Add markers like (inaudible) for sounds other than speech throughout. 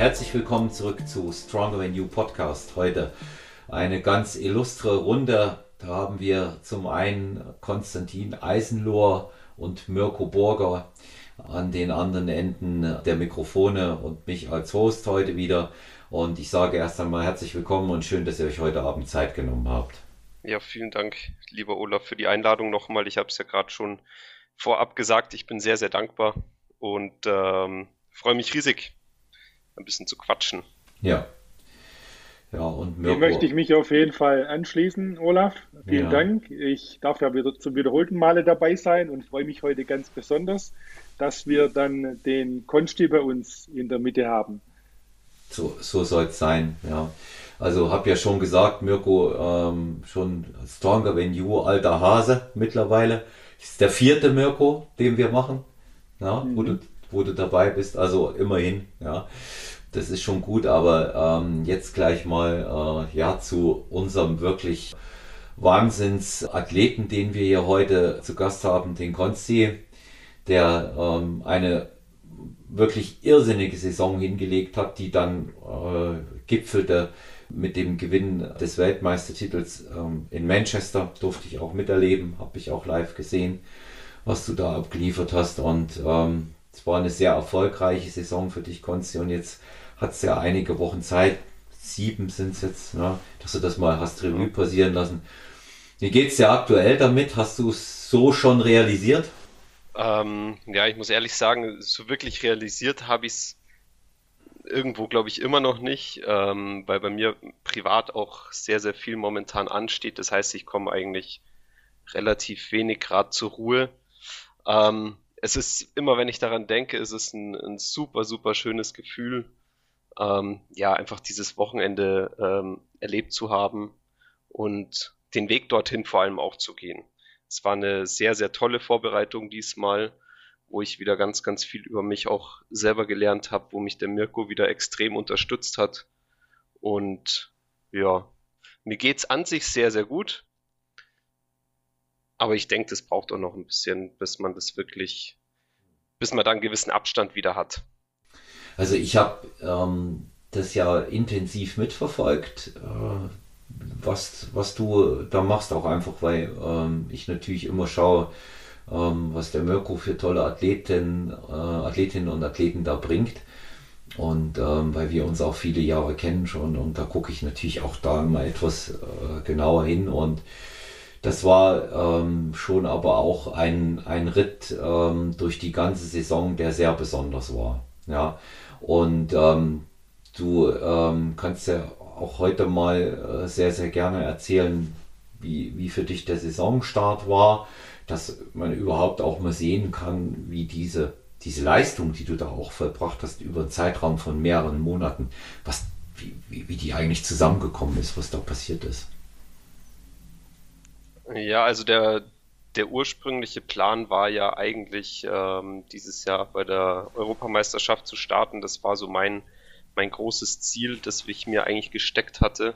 herzlich willkommen zurück zu Stronger Than You Podcast. Heute eine ganz illustre Runde. Da haben wir zum einen Konstantin Eisenlohr und Mirko Borger an den anderen Enden der Mikrofone und mich als Host heute wieder. Und ich sage erst einmal herzlich willkommen und schön, dass ihr euch heute Abend Zeit genommen habt. Ja, vielen Dank, lieber Olaf, für die Einladung nochmal. Ich habe es ja gerade schon vorab gesagt. Ich bin sehr, sehr dankbar und ähm, freue mich riesig, ein bisschen zu quatschen. Ja. Ja, und Mirko. Dem möchte ich mich auf jeden Fall anschließen, Olaf. Vielen ja. Dank. Ich darf ja wieder zum wiederholten Male dabei sein und freue mich heute ganz besonders, dass wir dann den Konsti bei uns in der Mitte haben. So, so soll es sein, ja. Also habe ja schon gesagt, Mirko, ähm, schon Stronger Than You, alter Hase mittlerweile. Das ist der vierte Mirko, den wir machen, ja, mhm. wo, du, wo du dabei bist. Also immerhin, ja das ist schon gut, aber ähm, jetzt gleich mal äh, ja zu unserem wirklich Wahnsinnsathleten, den wir hier heute zu Gast haben, den Konsti, der ähm, eine wirklich irrsinnige Saison hingelegt hat, die dann äh, gipfelte mit dem Gewinn des Weltmeistertitels ähm, in Manchester. Durfte ich auch miterleben, habe ich auch live gesehen, was du da abgeliefert hast. Und ähm, es war eine sehr erfolgreiche Saison für dich, Konsti. Und jetzt hat es ja einige Wochen Zeit, sieben sind es jetzt, ne, dass du das mal hast Revue passieren lassen. Wie geht es dir aktuell damit? Hast du es so schon realisiert? Ähm, ja, ich muss ehrlich sagen, so wirklich realisiert habe ich es irgendwo, glaube ich, immer noch nicht, ähm, weil bei mir privat auch sehr, sehr viel momentan ansteht. Das heißt, ich komme eigentlich relativ wenig gerade zur Ruhe. Ähm, es ist immer, wenn ich daran denke, ist es ein, ein super, super schönes Gefühl, ähm, ja, einfach dieses Wochenende ähm, erlebt zu haben und den Weg dorthin vor allem auch zu gehen. Es war eine sehr, sehr tolle Vorbereitung diesmal, wo ich wieder ganz, ganz viel über mich auch selber gelernt habe, wo mich der Mirko wieder extrem unterstützt hat. Und ja, mir geht's an sich sehr, sehr gut. Aber ich denke, das braucht auch noch ein bisschen, bis man das wirklich, bis man da einen gewissen Abstand wieder hat. Also ich habe ähm, das ja intensiv mitverfolgt, äh, was, was du da machst, auch einfach, weil ähm, ich natürlich immer schaue, ähm, was der Mirko für tolle Athleten, äh, Athletinnen und Athleten da bringt. Und ähm, weil wir uns auch viele Jahre kennen schon und da gucke ich natürlich auch da mal etwas äh, genauer hin und das war ähm, schon aber auch ein, ein Ritt ähm, durch die ganze Saison, der sehr besonders war. Ja, und ähm, du ähm, kannst ja auch heute mal äh, sehr, sehr gerne erzählen, wie, wie für dich der Saisonstart war, dass man überhaupt auch mal sehen kann, wie diese, diese Leistung, die du da auch vollbracht hast, über einen Zeitraum von mehreren Monaten, was, wie, wie, wie die eigentlich zusammengekommen ist, was da passiert ist. Ja, also der, der ursprüngliche Plan war ja eigentlich ähm, dieses Jahr bei der Europameisterschaft zu starten. Das war so mein, mein großes Ziel, das ich mir eigentlich gesteckt hatte.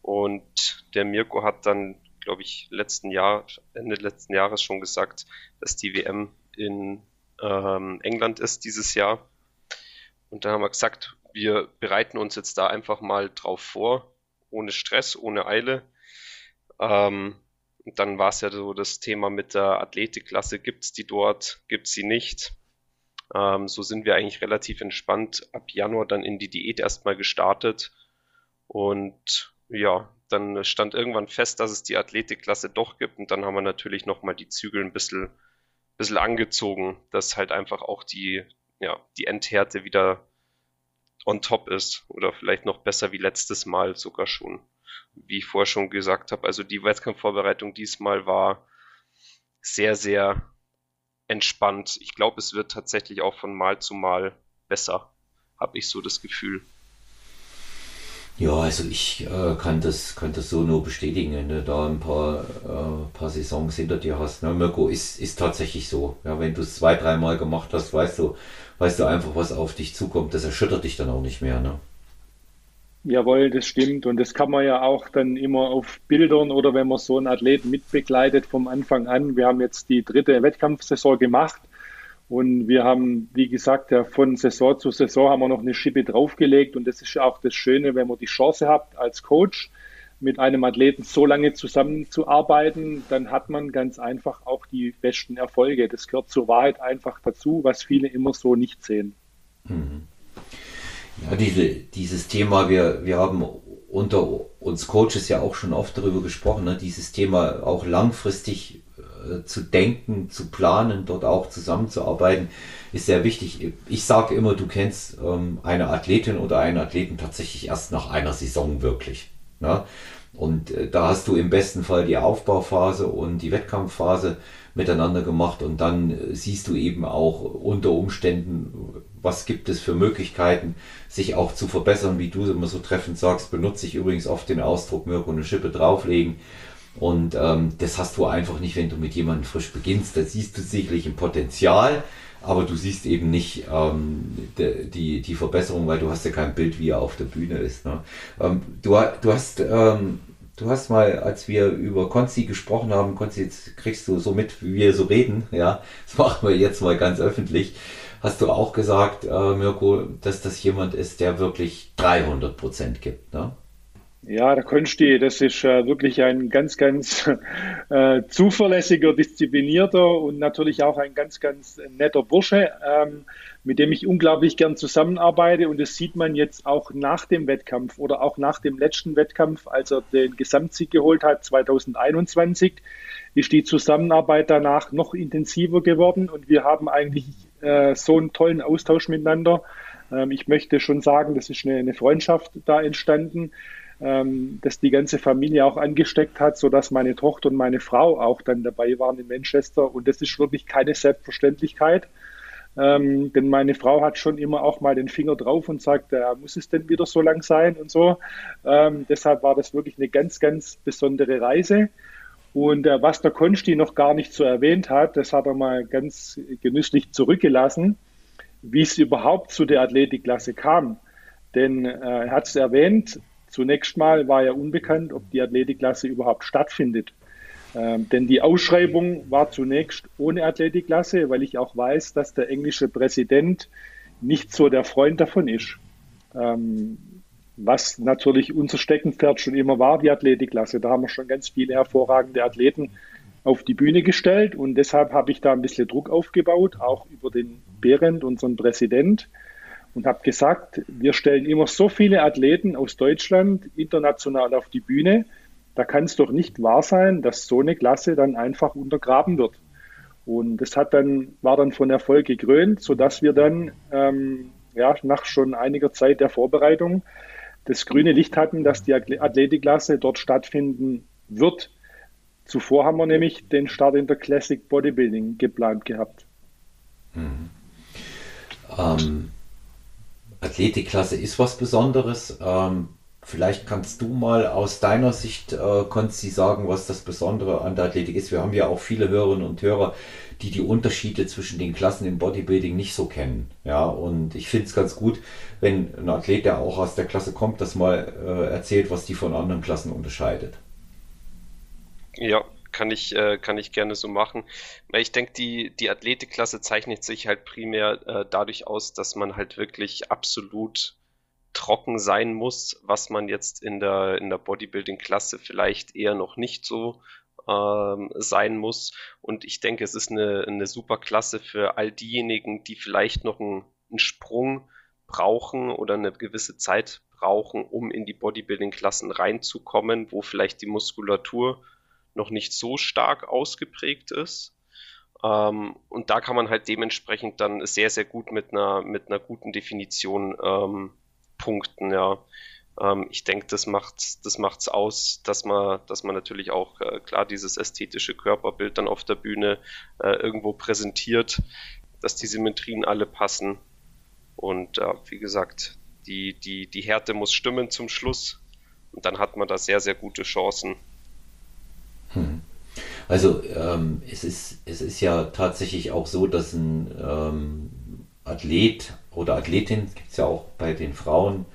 Und der Mirko hat dann, glaube ich, letzten Jahr, Ende letzten Jahres schon gesagt, dass die WM in ähm, England ist dieses Jahr. Und dann haben wir gesagt, wir bereiten uns jetzt da einfach mal drauf vor, ohne Stress, ohne Eile. Ähm, und dann war es ja so das Thema mit der Athletikklasse, gibt es die dort, gibt es sie nicht. Ähm, so sind wir eigentlich relativ entspannt ab Januar dann in die Diät erstmal gestartet. Und ja, dann stand irgendwann fest, dass es die Athletikklasse doch gibt. Und dann haben wir natürlich nochmal die Zügel ein bisschen, bisschen angezogen, dass halt einfach auch die, ja, die Endhärte wieder on top ist. Oder vielleicht noch besser wie letztes Mal sogar schon wie ich vorher schon gesagt habe. Also die Wettkampfvorbereitung diesmal war sehr, sehr entspannt. Ich glaube, es wird tatsächlich auch von Mal zu Mal besser, habe ich so das Gefühl. Ja, also ich äh, kann, das, kann das so nur bestätigen, wenn du da ein paar, äh, paar Saisons hinter dir hast. Ne? Mirko, ist, ist tatsächlich so. Ja, wenn du es zwei, dreimal gemacht hast, weißt du, weißt du einfach, was auf dich zukommt. Das erschüttert dich dann auch nicht mehr. Ne? Jawohl, das stimmt. Und das kann man ja auch dann immer auf Bildern oder wenn man so einen Athleten mitbegleitet vom Anfang an. Wir haben jetzt die dritte Wettkampfsaison gemacht Und wir haben, wie gesagt, ja, von Saison zu Saison haben wir noch eine Schippe draufgelegt. Und das ist auch das Schöne, wenn man die Chance hat, als Coach mit einem Athleten so lange zusammenzuarbeiten, dann hat man ganz einfach auch die besten Erfolge. Das gehört zur Wahrheit einfach dazu, was viele immer so nicht sehen. Mhm. Ja, diese, dieses Thema, wir, wir haben unter uns Coaches ja auch schon oft darüber gesprochen, ne? dieses Thema auch langfristig äh, zu denken, zu planen, dort auch zusammenzuarbeiten, ist sehr wichtig. Ich sage immer, du kennst ähm, eine Athletin oder einen Athleten tatsächlich erst nach einer Saison wirklich. Ne? Und äh, da hast du im besten Fall die Aufbauphase und die Wettkampfphase miteinander gemacht und dann äh, siehst du eben auch unter Umständen, was gibt es für Möglichkeiten, sich auch zu verbessern, wie du immer so treffend sagst, benutze ich übrigens oft den Ausdruck Mirko eine Schippe drauflegen und ähm, das hast du einfach nicht, wenn du mit jemandem frisch beginnst. Da siehst du sicherlich ein Potenzial, aber du siehst eben nicht ähm, de, die, die Verbesserung, weil du hast ja kein Bild, wie er auf der Bühne ist. Ne? Ähm, du, du hast ähm, du hast mal, als wir über Konzi gesprochen haben, Konzi, jetzt kriegst du so mit, wie wir so reden, ja, (laughs) das machen wir jetzt mal ganz öffentlich, hast du auch gesagt, äh, Mirko, dass das jemand ist, der wirklich 300 Prozent gibt, ne? Ja, der Konsti, das ist äh, wirklich ein ganz, ganz (laughs) äh, zuverlässiger, disziplinierter und natürlich auch ein ganz, ganz netter Bursche, ähm, mit dem ich unglaublich gern zusammenarbeite. Und das sieht man jetzt auch nach dem Wettkampf oder auch nach dem letzten Wettkampf, als er den Gesamtsieg geholt hat, 2021, ist die Zusammenarbeit danach noch intensiver geworden und wir haben eigentlich äh, so einen tollen Austausch miteinander. Ähm, ich möchte schon sagen, das ist eine, eine Freundschaft da entstanden ähm, das die ganze Familie auch angesteckt hat, sodass meine Tochter und meine Frau auch dann dabei waren in Manchester. Und das ist wirklich keine Selbstverständlichkeit. Ähm, denn meine Frau hat schon immer auch mal den Finger drauf und sagt, äh, muss es denn wieder so lang sein und so. Ähm, deshalb war das wirklich eine ganz, ganz besondere Reise. Und äh, was der Konsti noch gar nicht so erwähnt hat, das hat er mal ganz genüsslich zurückgelassen, wie es überhaupt zu der Athletikklasse kam. Denn äh, er hat es erwähnt, Zunächst mal war ja unbekannt, ob die Athletikklasse überhaupt stattfindet. Ähm, denn die Ausschreibung war zunächst ohne Athletikklasse, weil ich auch weiß, dass der englische Präsident nicht so der Freund davon ist. Ähm, was natürlich unser Steckenpferd schon immer war, die Athletikklasse. Da haben wir schon ganz viele hervorragende Athleten auf die Bühne gestellt und deshalb habe ich da ein bisschen Druck aufgebaut, auch über den Behrendt, unseren Präsident, und habe gesagt, wir stellen immer so viele Athleten aus Deutschland international auf die Bühne. Da kann es doch nicht wahr sein, dass so eine Klasse dann einfach untergraben wird. Und das hat dann, war dann von Erfolg gekrönt, sodass wir dann ähm, ja, nach schon einiger Zeit der Vorbereitung das grüne Licht hatten, dass die Athletikklasse dort stattfinden wird. Zuvor haben wir nämlich den Start in der Classic Bodybuilding geplant gehabt. Mhm. Ähm, Athletikklasse ist was Besonderes. Ähm, vielleicht kannst du mal aus deiner Sicht, äh, Konsti, sagen, was das Besondere an der Athletik ist. Wir haben ja auch viele Hörerinnen und Hörer, die die Unterschiede zwischen den Klassen im Bodybuilding nicht so kennen. Ja, und ich finde es ganz gut, wenn ein Athlet, der auch aus der Klasse kommt, das mal äh, erzählt, was die von anderen Klassen unterscheidet. Ja, kann ich, äh, kann ich gerne so machen. Ich denke, die, die Athletikklasse zeichnet sich halt primär äh, dadurch aus, dass man halt wirklich absolut trocken sein muss, was man jetzt in der, in der Bodybuilding-Klasse vielleicht eher noch nicht so ähm, sein muss. Und ich denke, es ist eine, eine super Klasse für all diejenigen, die vielleicht noch einen, einen Sprung brauchen oder eine gewisse Zeit brauchen, um in die Bodybuilding-Klassen reinzukommen, wo vielleicht die Muskulatur noch nicht so stark ausgeprägt ist. Ähm, und da kann man halt dementsprechend dann sehr, sehr gut mit einer, mit einer guten Definition ähm, punkten, ja. Ähm, ich denke, das macht das macht's aus, dass man, dass man natürlich auch äh, klar dieses ästhetische Körperbild dann auf der Bühne äh, irgendwo präsentiert, dass die Symmetrien alle passen. Und äh, wie gesagt, die, die, die Härte muss stimmen zum Schluss. Und dann hat man da sehr, sehr gute Chancen, hm. Also ähm, es, ist, es ist ja tatsächlich auch so, dass ein ähm, Athlet oder Athletin, gibt es ja auch bei den Frauen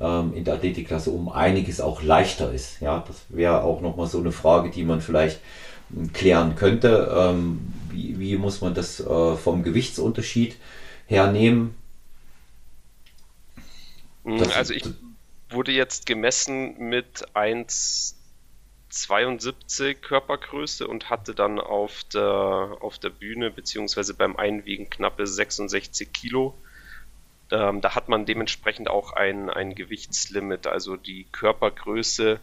ähm, in der Athletikklasse, um einiges auch leichter ist. Ja, das wäre auch nochmal so eine Frage, die man vielleicht hm, klären könnte. Ähm, wie, wie muss man das äh, vom Gewichtsunterschied hernehmen? Hm, das, also ich wurde jetzt gemessen mit 1,72 Körpergröße und hatte dann auf der, auf der Bühne beziehungsweise beim Einwiegen knappe 66 Kilo. Ähm, da hat man dementsprechend auch ein, ein Gewichtslimit, also die Körpergröße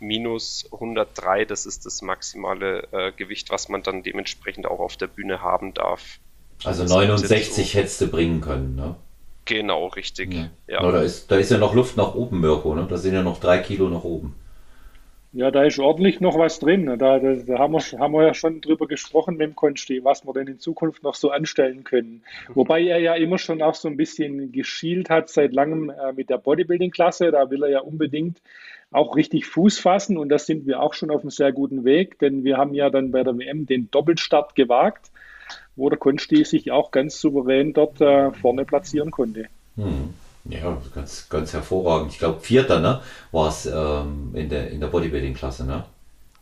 minus 103, das ist das maximale äh, Gewicht, was man dann dementsprechend auch auf der Bühne haben darf. Also 69 so. hättest du bringen können, ne? Genau, richtig. Ja. ja. da, ist, da ist ja noch Luft nach oben, Mirko, ne? Da sind ja noch drei Kilo nach oben. Ja, da ist ordentlich noch was drin. Da, da, da haben, wir, haben wir ja schon drüber gesprochen mit dem Konsti, was wir denn in Zukunft noch so anstellen können. Wobei er ja immer schon auch so ein bisschen geschielt hat seit langem äh, mit der Bodybuilding-Klasse. Da will er ja unbedingt auch richtig Fuß fassen und da sind wir auch schon auf einem sehr guten Weg, denn wir haben ja dann bei der WM den Doppelstart gewagt, wo der Konsti sich auch ganz souverän dort äh, vorne platzieren konnte. Hm. Ja, ganz, ganz hervorragend. Ich glaube, Vierter ne, war es ähm, in der, in der Bodybuilding-Klasse, ne?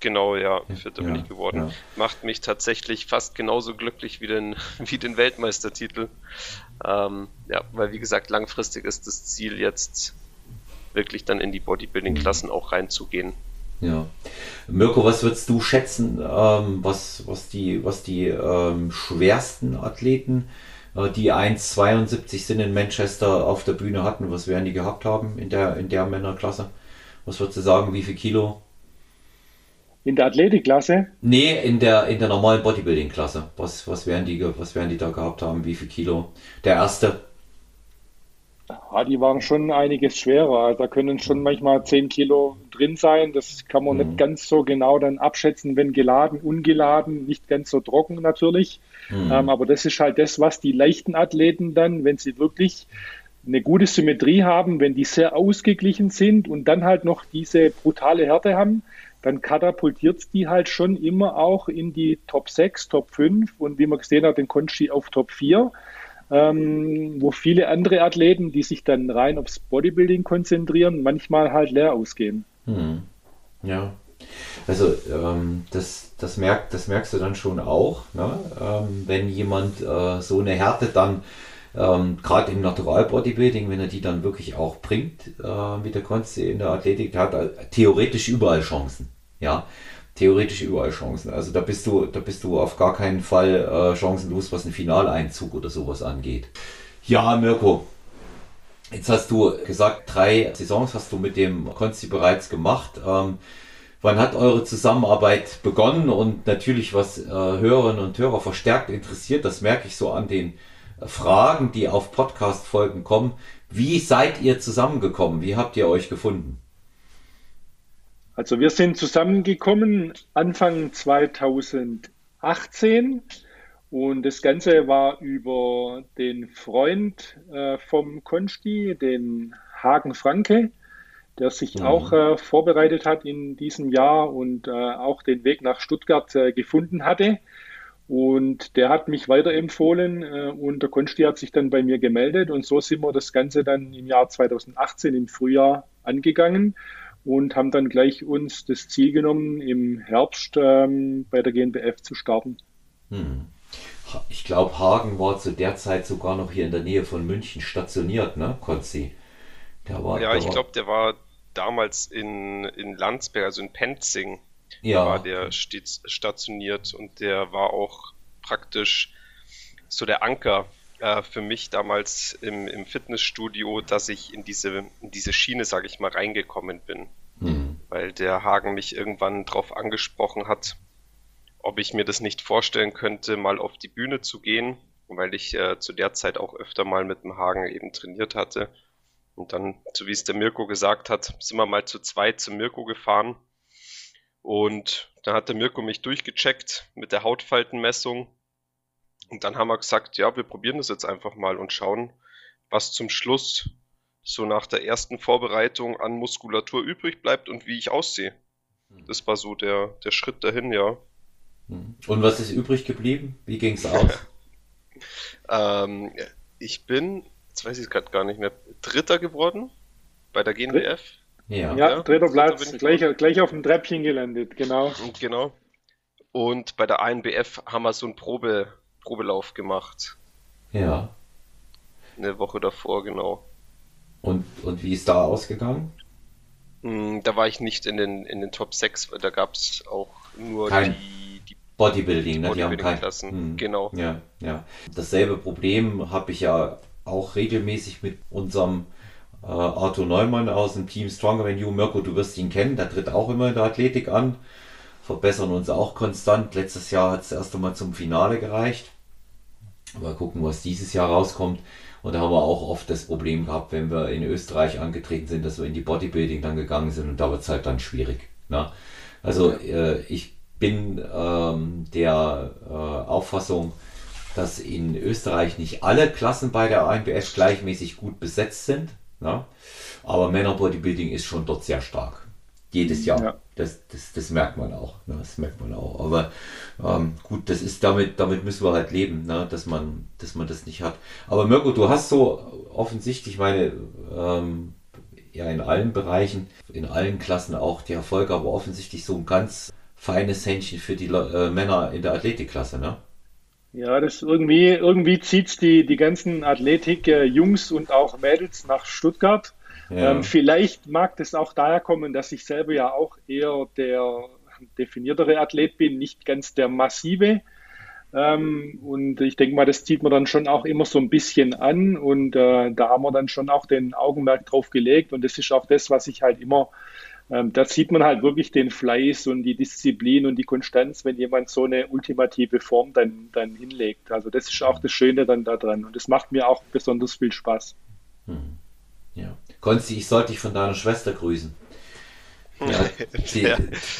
Genau, ja, Vierter ja, bin ich geworden. Ja. Macht mich tatsächlich fast genauso glücklich wie den, (laughs) wie den Weltmeistertitel. Ähm, ja, weil wie gesagt, langfristig ist das Ziel jetzt wirklich dann in die Bodybuilding-Klassen mhm. auch reinzugehen. Ja. Mirko, was würdest du schätzen, ähm, was, was die, was die ähm, schwersten Athleten äh, die 1,72 sind in Manchester auf der Bühne hatten. Was werden die gehabt haben in der, in der Männerklasse? Was würdest du sagen, wie viel Kilo? In der Athletikklasse? Nee, in der, in der normalen Bodybuilding-Klasse. Was, was, werden die, was werden die da gehabt haben? Wie viel Kilo? Der erste? Ja, die waren schon einiges schwerer. Da können schon manchmal 10 Kilo drin sein. Das kann man mhm. nicht ganz so genau dann abschätzen, wenn geladen, ungeladen, nicht ganz so trocken natürlich. Mhm. Ähm, aber das ist halt das, was die leichten Athleten dann, wenn sie wirklich eine gute Symmetrie haben, wenn die sehr ausgeglichen sind und dann halt noch diese brutale Härte haben, dann katapultiert die halt schon immer auch in die Top 6, Top 5 und wie man gesehen hat, den Conchi auf Top 4. Ähm, wo viele andere Athleten, die sich dann rein aufs Bodybuilding konzentrieren, manchmal halt leer ausgehen. Hm. Ja, also ähm, das, das, merkt, das merkst du dann schon auch, ne? ähm, wenn jemand äh, so eine Härte dann ähm, gerade im Natural Bodybuilding, wenn er die dann wirklich auch bringt, äh, mit der Konsti in der Athletik, der hat äh, theoretisch überall Chancen. Ja, theoretisch überall Chancen. Also da bist du, da bist du auf gar keinen Fall äh, chancenlos, was einen Finaleinzug oder sowas angeht. Ja, Mirko, jetzt hast du gesagt, drei Saisons hast du mit dem Konsti bereits gemacht. Ähm, Wann hat eure Zusammenarbeit begonnen? Und natürlich, was äh, Hörerinnen und Hörer verstärkt interessiert, das merke ich so an den Fragen, die auf Podcast-Folgen kommen. Wie seid ihr zusammengekommen? Wie habt ihr euch gefunden? Also wir sind zusammengekommen Anfang 2018 und das Ganze war über den Freund äh, vom Konsti, den Hagen Franke der sich mhm. auch äh, vorbereitet hat in diesem Jahr und äh, auch den Weg nach Stuttgart äh, gefunden hatte. Und der hat mich weiterempfohlen äh, und der Konsti hat sich dann bei mir gemeldet und so sind wir das Ganze dann im Jahr 2018 im Frühjahr angegangen und haben dann gleich uns das Ziel genommen, im Herbst ähm, bei der GNBF zu starten. Hm. Ich glaube, Hagen war zu der Zeit sogar noch hier in der Nähe von München stationiert, ne, Konzi? Der war, ja, ich glaube, der war damals in, in Landsberg, also in Penzing, ja. war der stationiert und der war auch praktisch so der Anker äh, für mich damals im, im Fitnessstudio, dass ich in diese, in diese Schiene, sage ich mal, reingekommen bin. Mhm. Weil der Hagen mich irgendwann darauf angesprochen hat, ob ich mir das nicht vorstellen könnte, mal auf die Bühne zu gehen, weil ich äh, zu der Zeit auch öfter mal mit dem Hagen eben trainiert hatte. Und dann, so wie es der Mirko gesagt hat, sind wir mal zu zweit zum Mirko gefahren. Und dann hat der Mirko mich durchgecheckt mit der Hautfaltenmessung. Und dann haben wir gesagt, ja, wir probieren das jetzt einfach mal und schauen, was zum Schluss so nach der ersten Vorbereitung an Muskulatur übrig bleibt und wie ich aussehe. Hm. Das war so der, der Schritt dahin, ja. Hm. Und was ist übrig geblieben? Wie ging es (laughs) aus? ähm, ich bin jetzt weiß ich es gerade gar nicht mehr, Dritter geworden bei der GNBF. Ja, ja dritter Platz, gleich, gleich auf dem Treppchen gelandet, genau. Genau. Und bei der ANBF haben wir so einen Probe, Probelauf gemacht. Ja. Eine Woche davor, genau. Und, und wie ist da ausgegangen? Mm, da war ich nicht in den, in den Top 6, weil da gab es auch nur kein die, Bodybuilding, ne? Bodybuilding die haben Klassen. Hm, Genau. Ja, ja. Dasselbe Problem habe ich ja auch regelmäßig mit unserem äh, Arthur Neumann aus dem Team Stronger Than You. Mirko, du wirst ihn kennen, der tritt auch immer in der Athletik an. Verbessern uns auch konstant. Letztes Jahr hat es erst einmal zum Finale gereicht. Mal gucken, was dieses Jahr rauskommt. Und da haben wir auch oft das Problem gehabt, wenn wir in Österreich angetreten sind, dass wir in die Bodybuilding dann gegangen sind und da wird es halt dann schwierig. Ne? Also äh, ich bin ähm, der äh, Auffassung, dass in Österreich nicht alle Klassen bei der ANBF gleichmäßig gut besetzt sind. Ne? Aber Männer Bodybuilding ist schon dort sehr stark. Jedes Jahr. Ja. Das, das, das merkt man auch. Ne? Das merkt man auch. Aber ähm, gut, das ist damit, damit müssen wir halt leben, ne? dass man, dass man das nicht hat. Aber Mirko, du hast so offensichtlich meine, ähm, ja in allen Bereichen, in allen Klassen auch die Erfolge, aber offensichtlich so ein ganz feines Händchen für die äh, Männer in der Athletikklasse, ne? Ja, das irgendwie, irgendwie zieht's die, die ganzen Athletik-Jungs und auch Mädels nach Stuttgart. Ja. Ähm, vielleicht mag das auch daher kommen, dass ich selber ja auch eher der definiertere Athlet bin, nicht ganz der massive. Ähm, und ich denke mal, das zieht man dann schon auch immer so ein bisschen an. Und äh, da haben wir dann schon auch den Augenmerk drauf gelegt. Und das ist auch das, was ich halt immer, ähm, da sieht man halt wirklich den Fleiß und die Disziplin und die Konstanz, wenn jemand so eine ultimative Form dann, dann hinlegt. Also das ist auch das Schöne dann da dran. Und das macht mir auch besonders viel Spaß. Hm. Ja. Konsti, ich sollte dich von deiner Schwester grüßen. Ja, (laughs) die,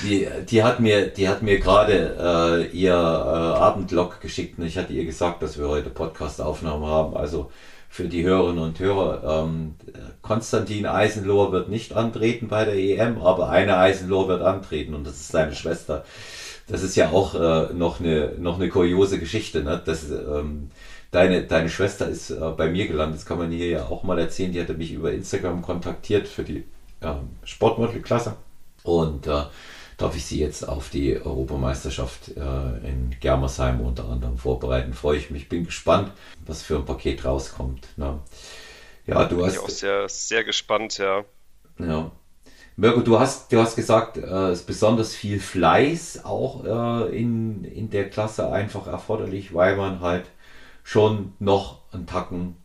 die, die hat mir, die hat mir gerade äh, ihr äh, Abendlog geschickt und ich hatte ihr gesagt, dass wir heute Podcast-Aufnahmen haben. Also für die Hörerinnen und Hörer, ähm, Konstantin Eisenlohr wird nicht antreten bei der EM, aber eine Eisenlohr wird antreten und das ist seine Schwester. Das ist ja auch äh, noch eine noch eine kuriose Geschichte, ne? Das, ähm, deine deine Schwester ist äh, bei mir gelandet. Das kann man hier ja auch mal erzählen. Die hatte mich über Instagram kontaktiert für die ähm, Sportmodelklasse und äh, darf ich sie jetzt auf die Europameisterschaft äh, in Germersheim unter anderem vorbereiten. Freue ich mich, bin gespannt, was für ein Paket rauskommt. Ne? Ja, du Bin hast ich auch sehr, sehr gespannt, ja. ja. Mirko, du hast, du hast gesagt, äh, es ist besonders viel Fleiß auch äh, in, in der Klasse einfach erforderlich, weil man halt schon noch einen Tacken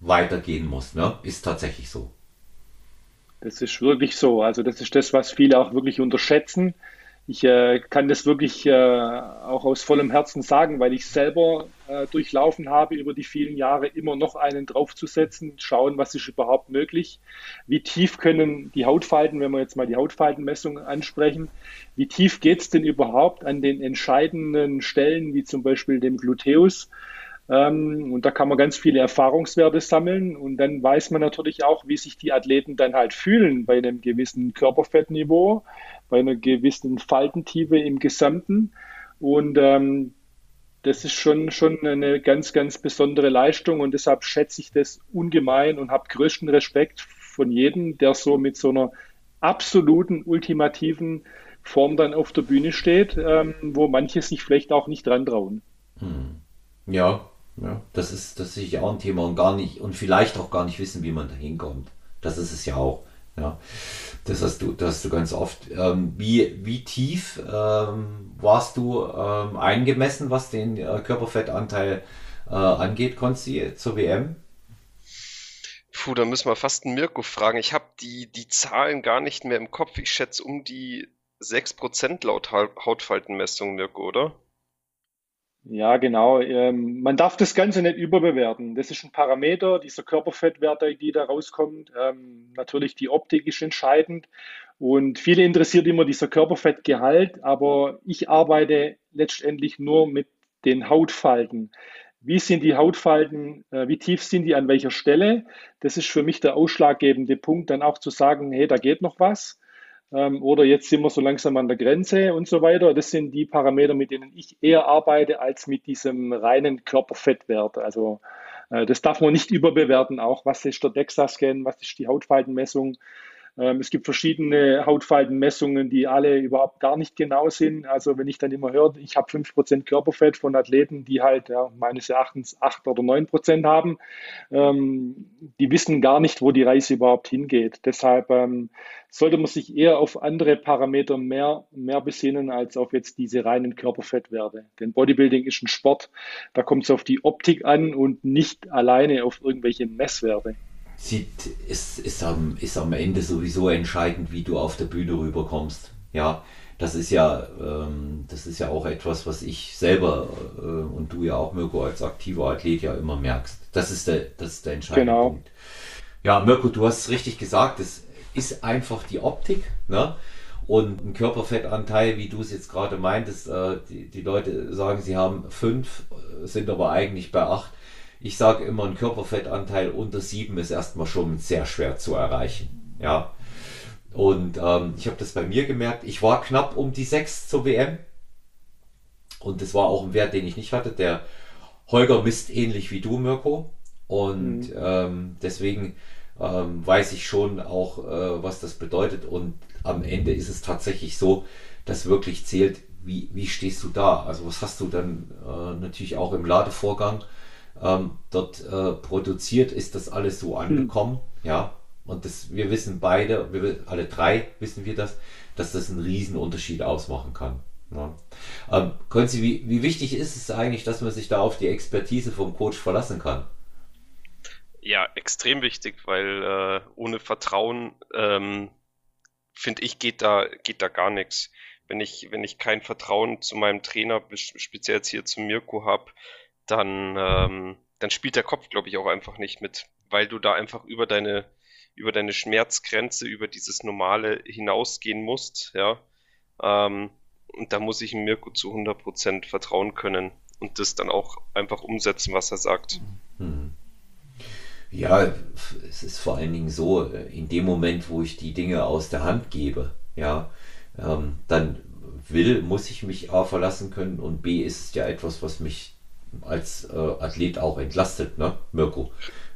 weitergehen muss. Ne? Ist tatsächlich so. Das ist wirklich so. Also das ist das, was viele auch wirklich unterschätzen. Ich äh, kann das wirklich äh, auch aus vollem Herzen sagen, weil ich selber äh, durchlaufen habe, über die vielen Jahre immer noch einen draufzusetzen, schauen, was ist überhaupt möglich, wie tief können die Hautfalten, wenn wir jetzt mal die Hautfaltenmessung ansprechen, wie tief geht es denn überhaupt an den entscheidenden Stellen, wie zum Beispiel dem Gluteus. Ähm, und da kann man ganz viele Erfahrungswerte sammeln und dann weiß man natürlich auch, wie sich die Athleten dann halt fühlen bei einem gewissen Körperfettniveau, bei einer gewissen Faltentiefe im Gesamten. Und ähm, das ist schon, schon eine ganz, ganz besondere Leistung und deshalb schätze ich das ungemein und habe größten Respekt von jedem, der so mit so einer absoluten, ultimativen Form dann auf der Bühne steht, ähm, wo manche sich vielleicht auch nicht dran trauen. Hm. Ja, ja, das ist, das ist sicher auch ein Thema und gar nicht, und vielleicht auch gar nicht wissen, wie man da hinkommt. Das ist es ja auch. Ja, das hast du, das hast du ganz oft. Ähm, wie, wie tief ähm, warst du ähm, eingemessen, was den äh, Körperfettanteil äh, angeht, Konsti, zur WM? Puh, da müssen wir fast einen Mirko fragen. Ich habe die, die Zahlen gar nicht mehr im Kopf. Ich schätze um die 6% laut Hautfaltenmessung, Mirko, oder? Ja, genau. Ähm, man darf das Ganze nicht überbewerten. Das ist ein Parameter, dieser Körperfettwert, die da rauskommt. Ähm, natürlich die Optik ist entscheidend. Und viele interessiert immer dieser Körperfettgehalt, aber ich arbeite letztendlich nur mit den Hautfalten. Wie sind die Hautfalten, äh, wie tief sind die an welcher Stelle? Das ist für mich der ausschlaggebende Punkt, dann auch zu sagen, hey, da geht noch was ähm, oder jetzt sind wir so langsam an der Grenze und so weiter. Das sind die Parameter, mit denen ich eher arbeite, als mit diesem reinen Körperfettwert. Also äh, das darf man nicht überbewerten, auch was ist der DEXA-Scan, was ist die Hautfaltenmessung. Ähm, es gibt verschiedene Hautfaltenmessungen, die alle überhaupt gar nicht genau sind. Also wenn ich dann immer höre, ich habe 5% Körperfett von Athleten, die halt ja, meines Erachtens 8 oder 9% haben, ähm, die wissen gar nicht, wo die Reise überhaupt hingeht. Deshalb ähm, sollte man sich eher auf andere Parameter mehr, mehr besinnen, als auf jetzt diese reinen Körperfettwerte. Denn Bodybuilding ist ein Sport, da kommt es auf die Optik an und nicht alleine auf irgendwelche Messwerte sieht, ist, ist, am, ist am Ende sowieso entscheidend, wie du auf der Bühne rüberkommst. Ja, das ist ja, ähm, das ist ja auch etwas, was ich selber äh, und du ja auch, Mirko, als aktiver Athlet ja immer merkst. Das ist der, das ist der entscheidende genau. Punkt. Ja, Mirko, du hast es richtig gesagt, es ist einfach die Optik, ne? Und ein Körperfettanteil, wie du es jetzt gerade meintest, äh, die, die Leute sagen, sie haben fünf, sind aber eigentlich bei acht ich sage immer, ein Körperfettanteil unter 7 ist erstmal schon sehr schwer zu erreichen. Ja. Und ähm, ich habe das bei mir gemerkt. Ich war knapp um die 6 zur WM. Und das war auch ein Wert, den ich nicht hatte. Der Holger misst ähnlich wie du, Mirko. Und mhm. ähm, deswegen ähm, weiß ich schon auch, äh, was das bedeutet. Und am Ende ist es tatsächlich so, dass wirklich zählt, wie, wie stehst du da? Also was hast du dann äh, natürlich auch im Ladevorgang? Ähm, dort äh, produziert, ist das alles so hm. angekommen. Hm. Ja, und das, wir wissen beide, wir, alle drei wissen wir das, dass das einen riesen Unterschied ausmachen kann. Ja. Ähm, Sie, wie, wie wichtig ist es eigentlich, dass man sich da auf die Expertise vom Coach verlassen kann? Ja, extrem wichtig, weil äh, ohne Vertrauen, ähm, finde ich, geht da, geht da gar nichts. Wenn ich, wenn ich kein Vertrauen zu meinem Trainer, speziell jetzt hier zu Mirko habe, dann, ähm, dann spielt der Kopf, glaube ich, auch einfach nicht mit, weil du da einfach über deine, über deine Schmerzgrenze, über dieses Normale hinausgehen musst, ja. Ähm, und da muss ich Mirko zu 100% vertrauen können und das dann auch einfach umsetzen, was er sagt. Hm. Ja, es ist vor allen Dingen so, in dem Moment, wo ich die Dinge aus der Hand gebe, ja, ähm, dann will, muss ich mich A verlassen können und B ist ja etwas, was mich als äh, Athlet auch entlastet, ne, Mirko?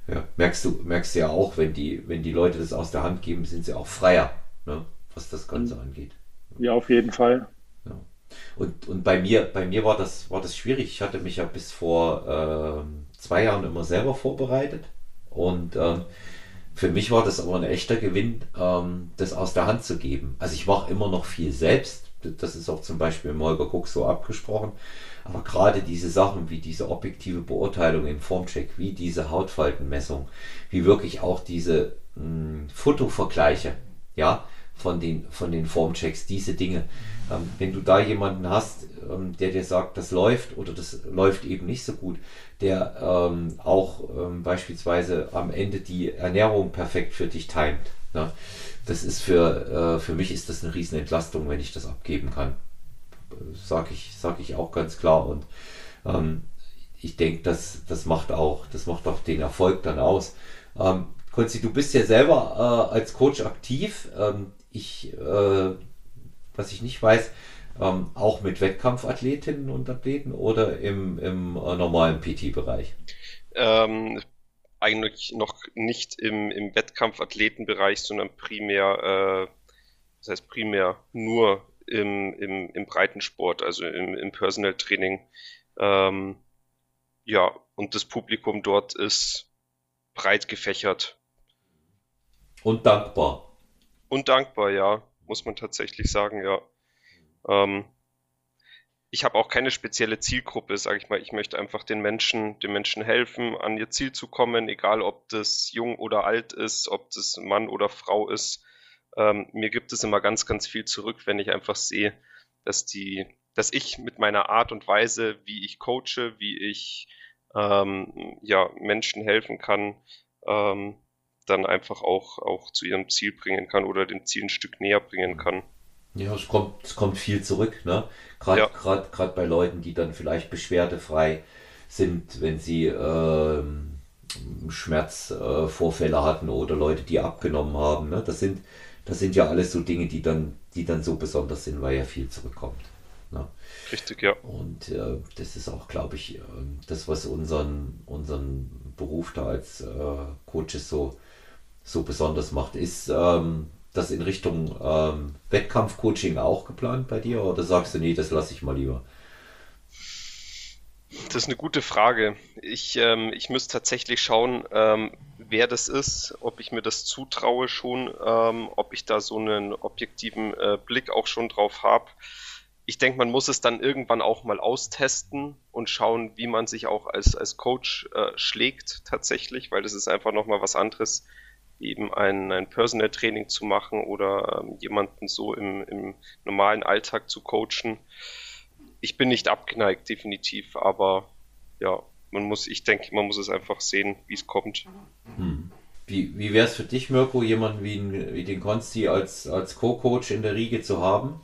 Ja, merkst du, merkst du ja auch, wenn die, wenn die Leute das aus der Hand geben, sind sie auch freier, ne, was das Ganze mhm. angeht. Ja, auf jeden Fall. Ja. Und, und bei mir, bei mir war das, war das schwierig. Ich hatte mich ja bis vor äh, zwei Jahren immer selber vorbereitet. Und ähm, für mich war das aber ein echter Gewinn, ähm, das aus der Hand zu geben. Also ich mache immer noch viel selbst. Das ist auch zum Beispiel im Holger Cook so abgesprochen. Aber gerade diese Sachen wie diese objektive Beurteilung im Formcheck, wie diese Hautfaltenmessung, wie wirklich auch diese mh, hm, Fotovergleiche, ja, von den, von den Formchecks, diese Dinge. Ähm, wenn du da jemanden hast, ähm, der dir sagt, das läuft oder das läuft eben nicht so gut, der ähm, auch ähm, beispielsweise am Ende die Ernährung perfekt für dich timet. Ne? Das ist für, äh, für mich ist das eine Riesenentlastung, wenn ich das abgeben kann sage ich, sag ich auch ganz klar. Und ähm, ich denke, das, das macht auch, das macht auch den Erfolg dann aus. Ähm, Konzi, du bist ja selber äh, als Coach aktiv. Ähm, ich, äh, was ich nicht weiß, ähm, auch mit Wettkampfathletinnen und Athleten oder im, im äh, normalen PT-Bereich? Ähm, eigentlich noch nicht im, im Wettkampfathletenbereich, sondern primär, äh, das heißt primär nur im, im, im Breitensport, also im, im Personal Training. Ähm, ja, und das Publikum dort ist breit gefächert. Und dankbar. Und dankbar, ja, muss man tatsächlich sagen, ja. Ähm, ich habe auch keine spezielle Zielgruppe, sage ich mal. Ich möchte einfach den Menschen, den Menschen helfen, an ihr Ziel zu kommen, egal ob das jung oder alt ist, ob das Mann oder Frau ist ähm, mir gibt es immer ganz, ganz viel zurück, wenn ich einfach sehe, dass die, dass ich mit meiner Art und Weise, wie ich coache, wie ich ähm, ja, Menschen helfen kann, ähm, dann einfach auch, auch zu ihrem Ziel bringen kann oder dem Ziel ein Stück näher bringen kann. Ja, es kommt, es kommt viel zurück, ne? Gerade ja. Grad, bei Leuten, die dann vielleicht beschwerdefrei sind, wenn sie ähm, Schmerzvorfälle äh, hatten oder Leute, die abgenommen haben. Ne? Das sind das sind ja alles so Dinge, die dann, die dann so besonders sind, weil ja viel zurückkommt. Ne? Richtig, ja. Und äh, das ist auch, glaube ich, äh, das, was unseren, unseren Beruf da als äh, Coaches so, so besonders macht, ist, ähm, das in Richtung ähm, Wettkampfcoaching auch geplant bei dir oder sagst du, nee, das lasse ich mal lieber? Das ist eine gute Frage. Ich, ähm, ich müsste tatsächlich schauen, ähm, wer das ist, ob ich mir das zutraue schon, ähm, ob ich da so einen objektiven äh, Blick auch schon drauf habe. Ich denke, man muss es dann irgendwann auch mal austesten und schauen, wie man sich auch als, als Coach äh, schlägt tatsächlich, weil das ist einfach nochmal was anderes, eben ein, ein Personal Training zu machen oder ähm, jemanden so im, im normalen Alltag zu coachen. Ich bin nicht abgeneigt, definitiv, aber ja, man muss, ich denke, man muss es einfach sehen, wie es kommt. Hm. Wie, wie wäre es für dich, Mirko, jemanden wie, wie den Konsti als, als Co-Coach in der Riege zu haben?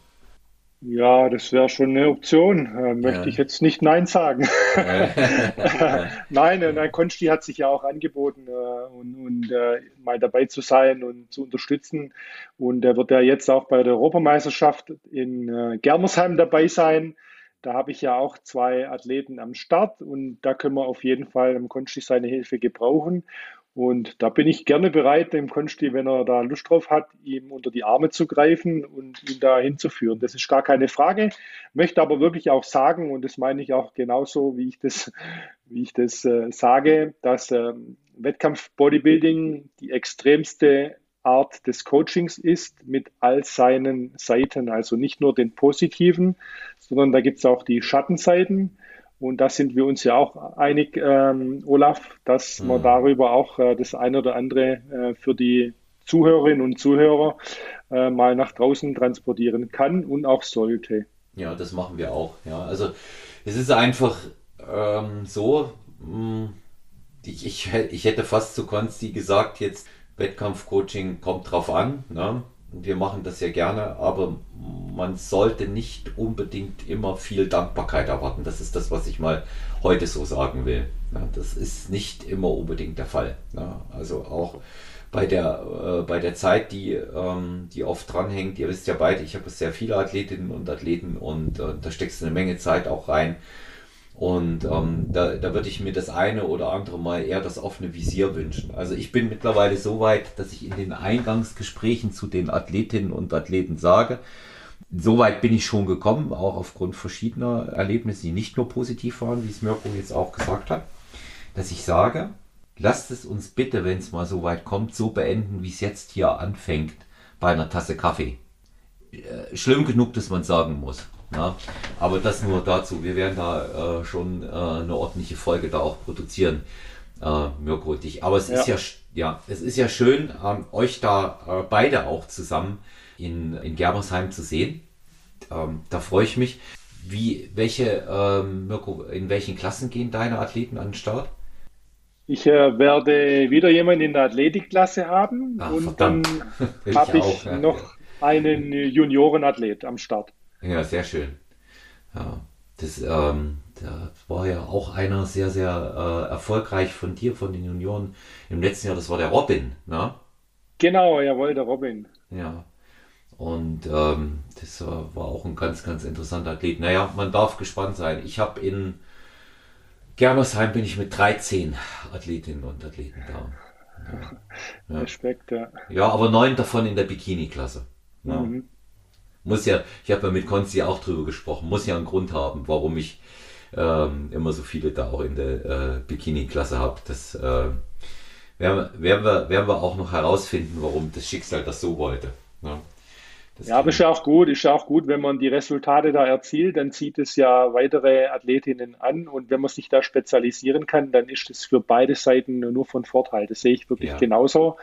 Ja, das wäre schon eine Option. Äh, möchte ja. ich jetzt nicht Nein sagen. (laughs) (laughs) nein, äh, nein, Konsti hat sich ja auch angeboten äh, und, und äh, mal dabei zu sein und zu unterstützen. Und er wird ja jetzt auch bei der Europameisterschaft in äh, Germersheim dabei sein. Da habe ich ja auch zwei Athleten am Start und da können wir auf jeden Fall im Konsti seine Hilfe gebrauchen. Und da bin ich gerne bereit, dem Konsti, wenn er da Lust drauf hat, ihm unter die Arme zu greifen und ihn da hinzuführen. Das ist gar keine Frage. Möchte aber wirklich auch sagen, und das meine ich auch genauso, wie ich das, (laughs) wie ich das äh, sage, dass ähm, Wettkampf-Bodybuilding die extremste Art des Coachings ist mit all seinen Seiten, also nicht nur den positiven, sondern da gibt es auch die Schattenseiten. Und da sind wir uns ja auch einig, ähm, Olaf, dass mhm. man darüber auch äh, das eine oder andere äh, für die Zuhörerinnen und Zuhörer äh, mal nach draußen transportieren kann und auch sollte. Ja, das machen wir auch. Ja, also es ist einfach ähm, so, mh, hm, ich, ich, ich hätte fast zu Konsti gesagt, jetzt Wettkampfcoaching kommt drauf an. Ne? Wir machen das ja gerne, aber man sollte nicht unbedingt immer viel Dankbarkeit erwarten. Das ist das, was ich mal heute so sagen will. Ja, das ist nicht immer unbedingt der Fall. Ja, also auch bei der, äh, bei der Zeit, die, ähm, die oft dranhängt, ihr wisst ja beide, ich habe sehr viele Athletinnen und Athleten und äh, da steckst du eine Menge Zeit auch rein. Und ähm, da, da würde ich mir das eine oder andere Mal eher das offene Visier wünschen. Also ich bin mittlerweile so weit, dass ich in den Eingangsgesprächen zu den Athletinnen und Athleten sage, so weit bin ich schon gekommen, auch aufgrund verschiedener Erlebnisse, die nicht nur positiv waren, wie es Mirko jetzt auch gesagt hat, dass ich sage, lasst es uns bitte, wenn es mal so weit kommt, so beenden, wie es jetzt hier anfängt, bei einer Tasse Kaffee. Äh, schlimm genug, dass man sagen muss. Ja, aber das nur dazu. Wir werden da äh, schon äh, eine ordentliche Folge da auch produzieren, äh, Mirko und ich. Aber es ja. ist ja, ja, es ist ja schön, ähm, euch da äh, beide auch zusammen in, in Germersheim zu sehen. Ähm, da freue ich mich. Wie, welche, ähm, Mirko, in welchen Klassen gehen deine Athleten an den Start? Ich äh, werde wieder jemanden in der Athletikklasse haben Ach, und verdammt. dann (laughs) habe ich, ich ja. noch einen Juniorenathlet am Start. Ja, sehr schön. Ja, das, ähm, da war ja auch einer sehr, sehr äh, erfolgreich von dir, von den Junioren im letzten Jahr. Das war der Robin, ne? Genau, jawohl, der Robin. Ja. Und ähm, das war auch ein ganz, ganz interessanter Athlet. Naja, man darf gespannt sein. Ich habe in Germersheim bin ich mit 13 Athletinnen und Athleten da. Ja. (laughs) Respekt, ja. Ja, aber neun davon in der Bikini-Klasse. Ja. Mhm. Muss ja, ich habe ja mit Konzi auch drüber gesprochen, muss ja einen Grund haben, warum ich ähm, immer so viele da auch in der äh, Bikini-Klasse habe. Das äh, werden, werden, wir, werden wir auch noch herausfinden, warum das Schicksal das so wollte. Ja. Das ja, aber ist ja auch gut, ist ja auch gut, wenn man die Resultate da erzielt, dann zieht es ja weitere Athletinnen an und wenn man sich da spezialisieren kann, dann ist das für beide Seiten nur von Vorteil. Das sehe ich wirklich ja. genauso.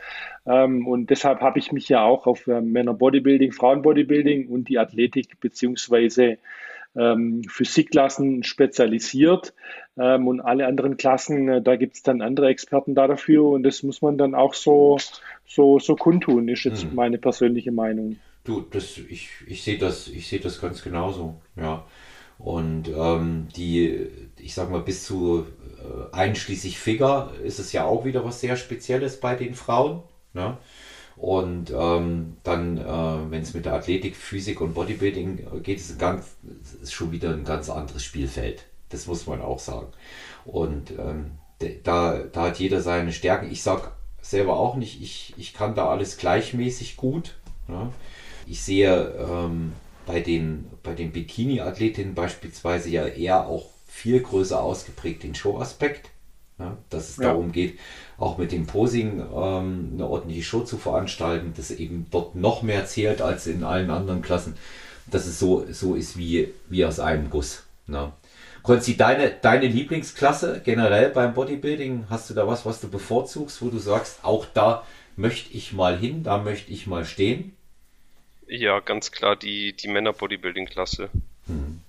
Ähm, und deshalb habe ich mich ja auch auf äh, Männer Bodybuilding, Frauen Bodybuilding und die Athletik beziehungsweise ähm, Physikklassen spezialisiert ähm, und alle anderen Klassen, äh, da gibt es dann andere Experten da dafür und das muss man dann auch so, so, so kundtun, ist jetzt hm. meine persönliche Meinung. Du, das, ich, ich sehe das, ich sehe das ganz genauso, ja. Und ähm, die, ich sag mal, bis zu äh, einschließlich Figure ist es ja auch wieder was sehr Spezielles bei den Frauen. Ne? Und ähm, dann, äh, wenn es mit der Athletik, Physik und Bodybuilding äh, geht, ist, ganz, ist schon wieder ein ganz anderes Spielfeld. Das muss man auch sagen. Und ähm, da, da hat jeder seine Stärken. Ich sag selber auch nicht, ich, ich kann da alles gleichmäßig gut. Ja. Ich sehe ähm, bei den, bei den Bikini-Athletinnen beispielsweise ja eher auch viel größer ausgeprägt den Show-Aspekt. Ja, dass es ja. darum geht, auch mit dem Posing ähm, eine ordentliche Show zu veranstalten, das eben dort noch mehr zählt als in allen anderen Klassen, dass es so, so ist wie, wie aus einem Guss. Ne? Konzi, deine, deine Lieblingsklasse generell beim Bodybuilding, hast du da was, was du bevorzugst, wo du sagst, auch da möchte ich mal hin, da möchte ich mal stehen? Ja, ganz klar die, die Männer-Bodybuilding-Klasse. Hm.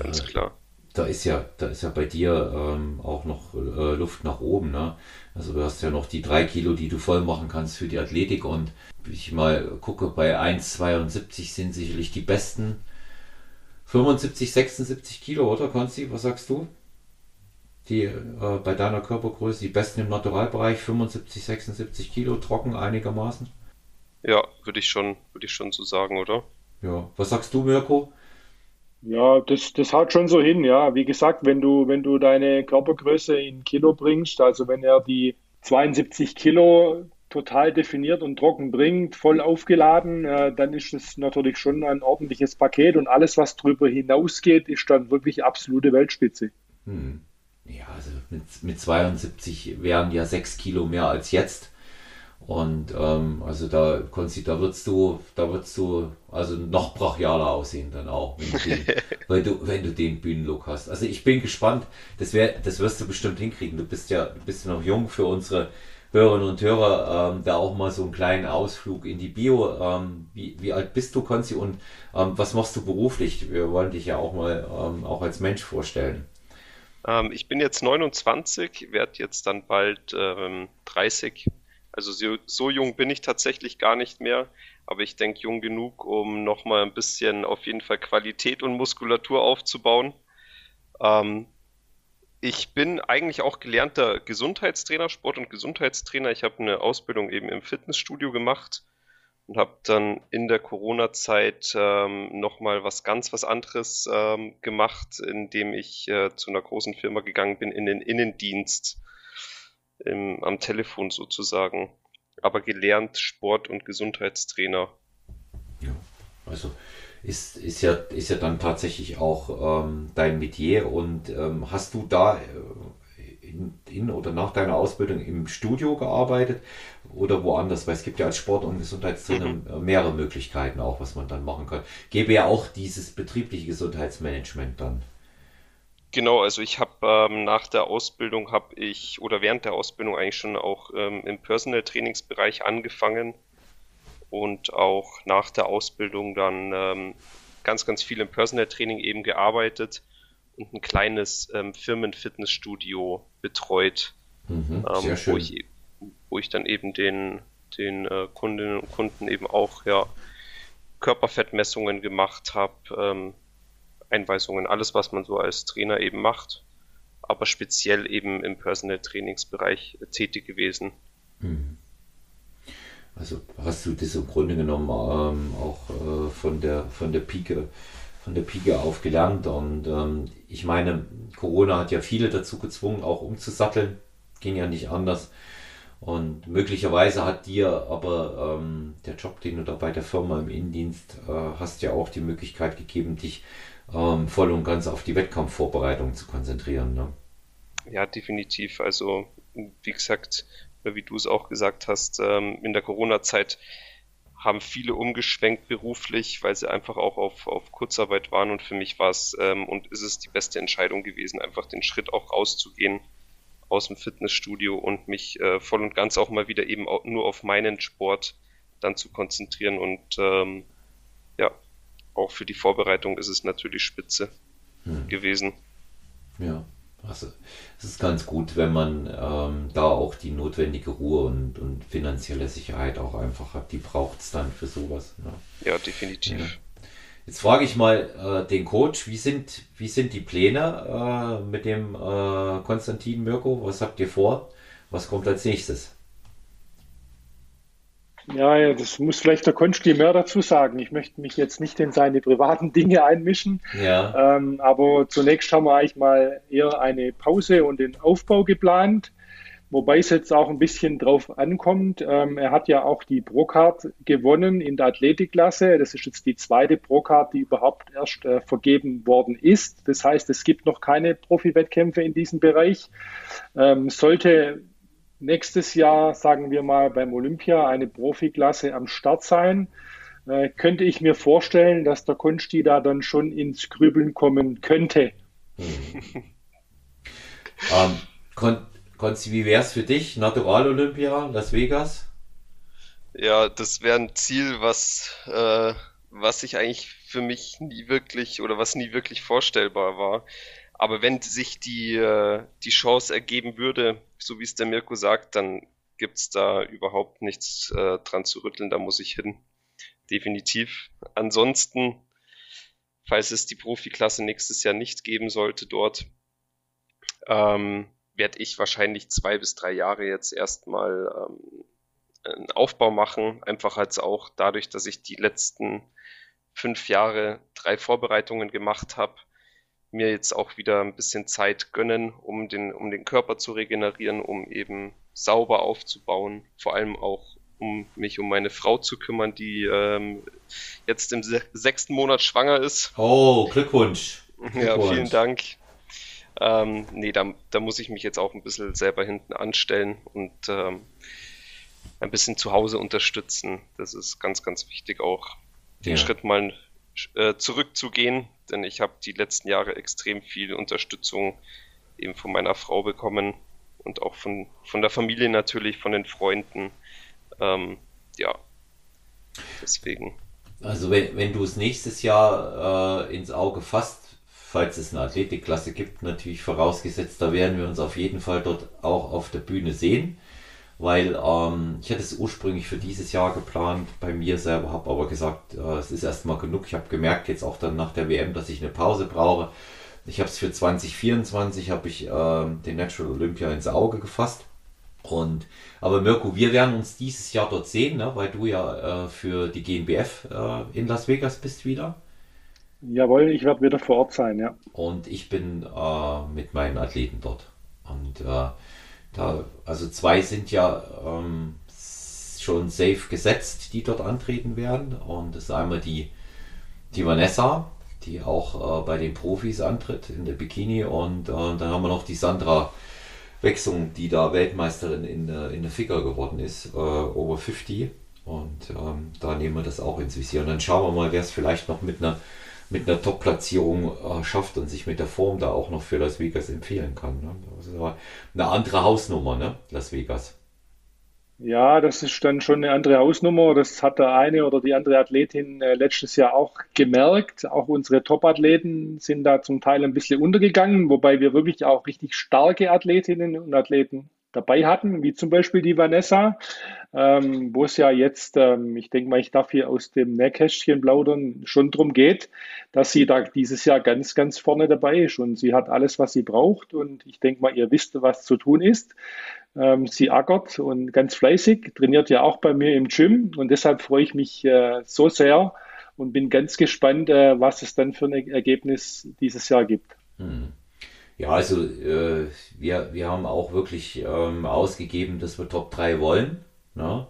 Ganz klar. Da ist ja, da ist ja bei dir ähm, auch noch äh, Luft nach oben, ne? Also du hast ja noch die drei Kilo, die du voll machen kannst für die Athletik und ich mal gucke, bei 1,72 sind sicherlich die besten 75, 76 Kilo, oder Konzi? Was sagst du? Die äh, bei deiner Körpergröße, die besten im Naturalbereich, 75, 76 Kilo, trocken einigermaßen? Ja, würde ich schon, würde ich schon so sagen, oder? Ja. Was sagst du, Mirko? Ja, das, das haut schon so hin, ja. Wie gesagt, wenn du, wenn du deine Körpergröße in Kilo bringst, also wenn er die 72 Kilo total definiert und trocken bringt, voll aufgeladen, äh, dann ist es natürlich schon ein ordentliches Paket und alles, was darüber hinausgeht, ist dann wirklich absolute Weltspitze. Hm. Ja, also mit, mit 72 wären ja 6 Kilo mehr als jetzt. Und ähm, also da, Konzi, da würdest du, da würdest du also noch brachialer aussehen dann auch, wenn du den, (laughs) wenn du, wenn du den Bühnenlook hast. Also ich bin gespannt, das wär, das wirst du bestimmt hinkriegen. Du bist ja, du bist ja noch jung für unsere Hörerinnen und Hörer ähm, da auch mal so einen kleinen Ausflug in die Bio. Ähm, wie, wie alt bist du, Konzi, und ähm, was machst du beruflich? Wir wollen dich ja auch mal ähm, auch als Mensch vorstellen. Ähm, ich bin jetzt 29, werde jetzt dann bald 30. Also so, so, jung bin ich tatsächlich gar nicht mehr, aber ich denke jung genug, um nochmal ein bisschen auf jeden Fall Qualität und Muskulatur aufzubauen. Ähm, ich bin eigentlich auch gelernter Gesundheitstrainer, Sport- und Gesundheitstrainer. Ich habe eine Ausbildung eben im Fitnessstudio gemacht und habe dann in der Corona-Zeit ähm, nochmal was ganz was anderes ähm, gemacht, indem ich äh, zu einer großen Firma gegangen bin in den Innendienst im, am Telefon sozusagen. Aber gelernt Sport- und Gesundheitstrainer. Ja, also ist, ist, ja, ist ja dann tatsächlich auch ähm, dein Metier. Und ähm, hast du da äh, in, in, oder nach deiner Ausbildung im Studio gearbeitet oder woanders? Weil es gibt ja als Sport- und Gesundheitstrainer mhm. mehrere Möglichkeiten auch, was man dann machen kann. Gäbe ja auch dieses betriebliche Gesundheitsmanagement dann. Genau, also ich habe ähm, nach der Ausbildung habe ich oder während der Ausbildung eigentlich schon auch ähm, im Personal Trainingsbereich angefangen und auch nach der Ausbildung dann ähm, ganz, ganz viel im Personal Training eben gearbeitet und ein kleines ähm, Firmenfitnessstudio betreut, mhm, ähm, wo, ich, wo ich dann eben den, den äh, Kundinnen und Kunden eben auch ja, Körperfettmessungen gemacht habe, ähm, Einweisungen, alles, was man so als Trainer eben macht, aber speziell eben im Personal Trainingsbereich tätig gewesen. Mhm. Also hast du das im Grunde genommen ähm, auch äh, von der von der Pike von der Pike auf gelernt und ähm, ich meine Corona hat ja viele dazu gezwungen auch umzusatteln ging ja nicht anders und möglicherweise hat dir aber ähm, der Job den du da bei der Firma im Innendienst äh, hast ja auch die Möglichkeit gegeben dich ähm, voll und ganz auf die Wettkampfvorbereitung zu konzentrieren ne? ja definitiv. Also wie gesagt wie du es auch gesagt hast, ähm, in der Corona-Zeit haben viele umgeschwenkt beruflich, weil sie einfach auch auf, auf Kurzarbeit waren. Und für mich war es ähm, und ist es die beste Entscheidung gewesen, einfach den Schritt auch rauszugehen aus dem Fitnessstudio und mich äh, voll und ganz auch mal wieder eben auch nur auf meinen Sport dann zu konzentrieren. Und ähm, ja, auch für die Vorbereitung ist es natürlich spitze hm. gewesen. Ja. Also es ist ganz gut, wenn man ähm, da auch die notwendige Ruhe und, und finanzielle Sicherheit auch einfach hat. Die braucht es dann für sowas. Ne? Ja, definitiv. Ja. Jetzt frage ich mal äh, den Coach, wie sind, wie sind die Pläne äh, mit dem äh, Konstantin Mirko? Was habt ihr vor? Was kommt als nächstes? Ja, das muss vielleicht der Konsti mehr dazu sagen. Ich möchte mich jetzt nicht in seine privaten (laughs) Dinge einmischen. Ja. Ähm, aber zunächst haben wir eigentlich mal eher eine Pause und den Aufbau geplant. wobei es jetzt auch ein bisschen drauf ankommt. Ähm, er hat ja auch die Procard gewonnen in der Athletikklasse. Das ist jetzt die zweite Procard, die überhaupt erst äh, vergeben worden ist. Das heißt, es gibt noch keine Profi-Wettkämpfe in diesem Bereich. Ähm, sollte nächstes Jahr, sagen wir mal, beim Olympia eine Profiklasse am Start sein, äh, könnte ich mir vorstellen, dass der Konsti da dann schon ins Grübeln kommen könnte. Hm. (laughs) ähm, Kon Konsti, wie wäre es für dich? Natural Olympia, Las Vegas? Ja, das wäre ein Ziel, was, äh, was ich eigentlich für mich nie wirklich oder was nie wirklich vorstellbar war. Aber wenn sich die, äh, die Chance ergeben würde, so wie es der Mirko sagt, dann gibt es da überhaupt nichts äh, dran zu rütteln, da muss ich hin. Definitiv. Ansonsten, falls es die Profiklasse nächstes Jahr nicht geben sollte dort, ähm, werde ich wahrscheinlich zwei bis drei Jahre jetzt erstmal ähm, einen Aufbau machen. Einfach als auch dadurch, dass ich die letzten fünf Jahre drei Vorbereitungen gemacht habe, mir jetzt auch wieder ein bisschen Zeit gönnen, um den, um den Körper zu regenerieren, um eben sauber aufzubauen, vor allem auch um mich um meine Frau zu kümmern, die ähm, jetzt im se sechsten Monat schwanger ist. Oh, Glückwunsch. Glückwunsch. Ja, vielen Dank. Ähm, nee, da, da muss ich mich jetzt auch ein bisschen selber hinten anstellen und ähm, ein bisschen zu Hause unterstützen. Das ist ganz, ganz wichtig auch, den ja. Schritt mal äh, zurückzugehen, denn ich habe die letzten Jahre extrem viel Unterstützung eben von meiner Frau bekommen und auch von, von der Familie natürlich, von den Freunden. Ähm, ja, deswegen. Also wenn, wenn du es nächstes Jahr äh, ins Auge fasst, falls es eine Athletikklasse gibt, natürlich vorausgesetzt, da werden wir uns auf jeden Fall dort auch auf der Bühne sehen weil ähm, ich hatte es ursprünglich für dieses Jahr geplant bei mir selber, habe aber gesagt, äh, es ist erstmal genug. Ich habe gemerkt jetzt auch dann nach der WM, dass ich eine Pause brauche. Ich habe es für 2024 habe ich äh, den Natural Olympia ins Auge gefasst. Und aber Mirko, wir werden uns dieses Jahr dort sehen, ne? weil du ja äh, für die GNBF äh, in Las Vegas bist wieder. Jawohl, ich werde wieder vor Ort sein, ja. Und ich bin äh, mit meinen Athleten dort. Und äh, da, also zwei sind ja ähm, schon safe gesetzt, die dort antreten werden. Und das ist einmal die, die Vanessa, die auch äh, bei den Profis antritt in der Bikini. Und äh, dann haben wir noch die Sandra Wechsung, die da Weltmeisterin in, in der Figure geworden ist, äh, over 50. Und ähm, da nehmen wir das auch ins Visier. Und dann schauen wir mal, wer es vielleicht noch mit einer mit einer Top-Platzierung äh, schafft und sich mit der Form da auch noch für Las Vegas empfehlen kann. Ne? Das ist aber eine andere Hausnummer, ne? Las Vegas. Ja, das ist dann schon eine andere Hausnummer. Das hat der eine oder die andere Athletin äh, letztes Jahr auch gemerkt. Auch unsere Top-Athleten sind da zum Teil ein bisschen untergegangen, wobei wir wirklich auch richtig starke Athletinnen und Athleten dabei hatten, wie zum Beispiel die Vanessa, ähm, wo es ja jetzt, ähm, ich denke mal, ich darf hier aus dem Nähkästchen plaudern, schon darum geht, dass sie da dieses Jahr ganz, ganz vorne dabei ist und sie hat alles, was sie braucht und ich denke mal, ihr wisst, was zu tun ist. Ähm, sie ackert und ganz fleißig, trainiert ja auch bei mir im Gym und deshalb freue ich mich äh, so sehr und bin ganz gespannt, äh, was es dann für ein Ergebnis dieses Jahr gibt. Hm. Ja, also äh, wir, wir haben auch wirklich ähm, ausgegeben, dass wir Top 3 wollen. Ne?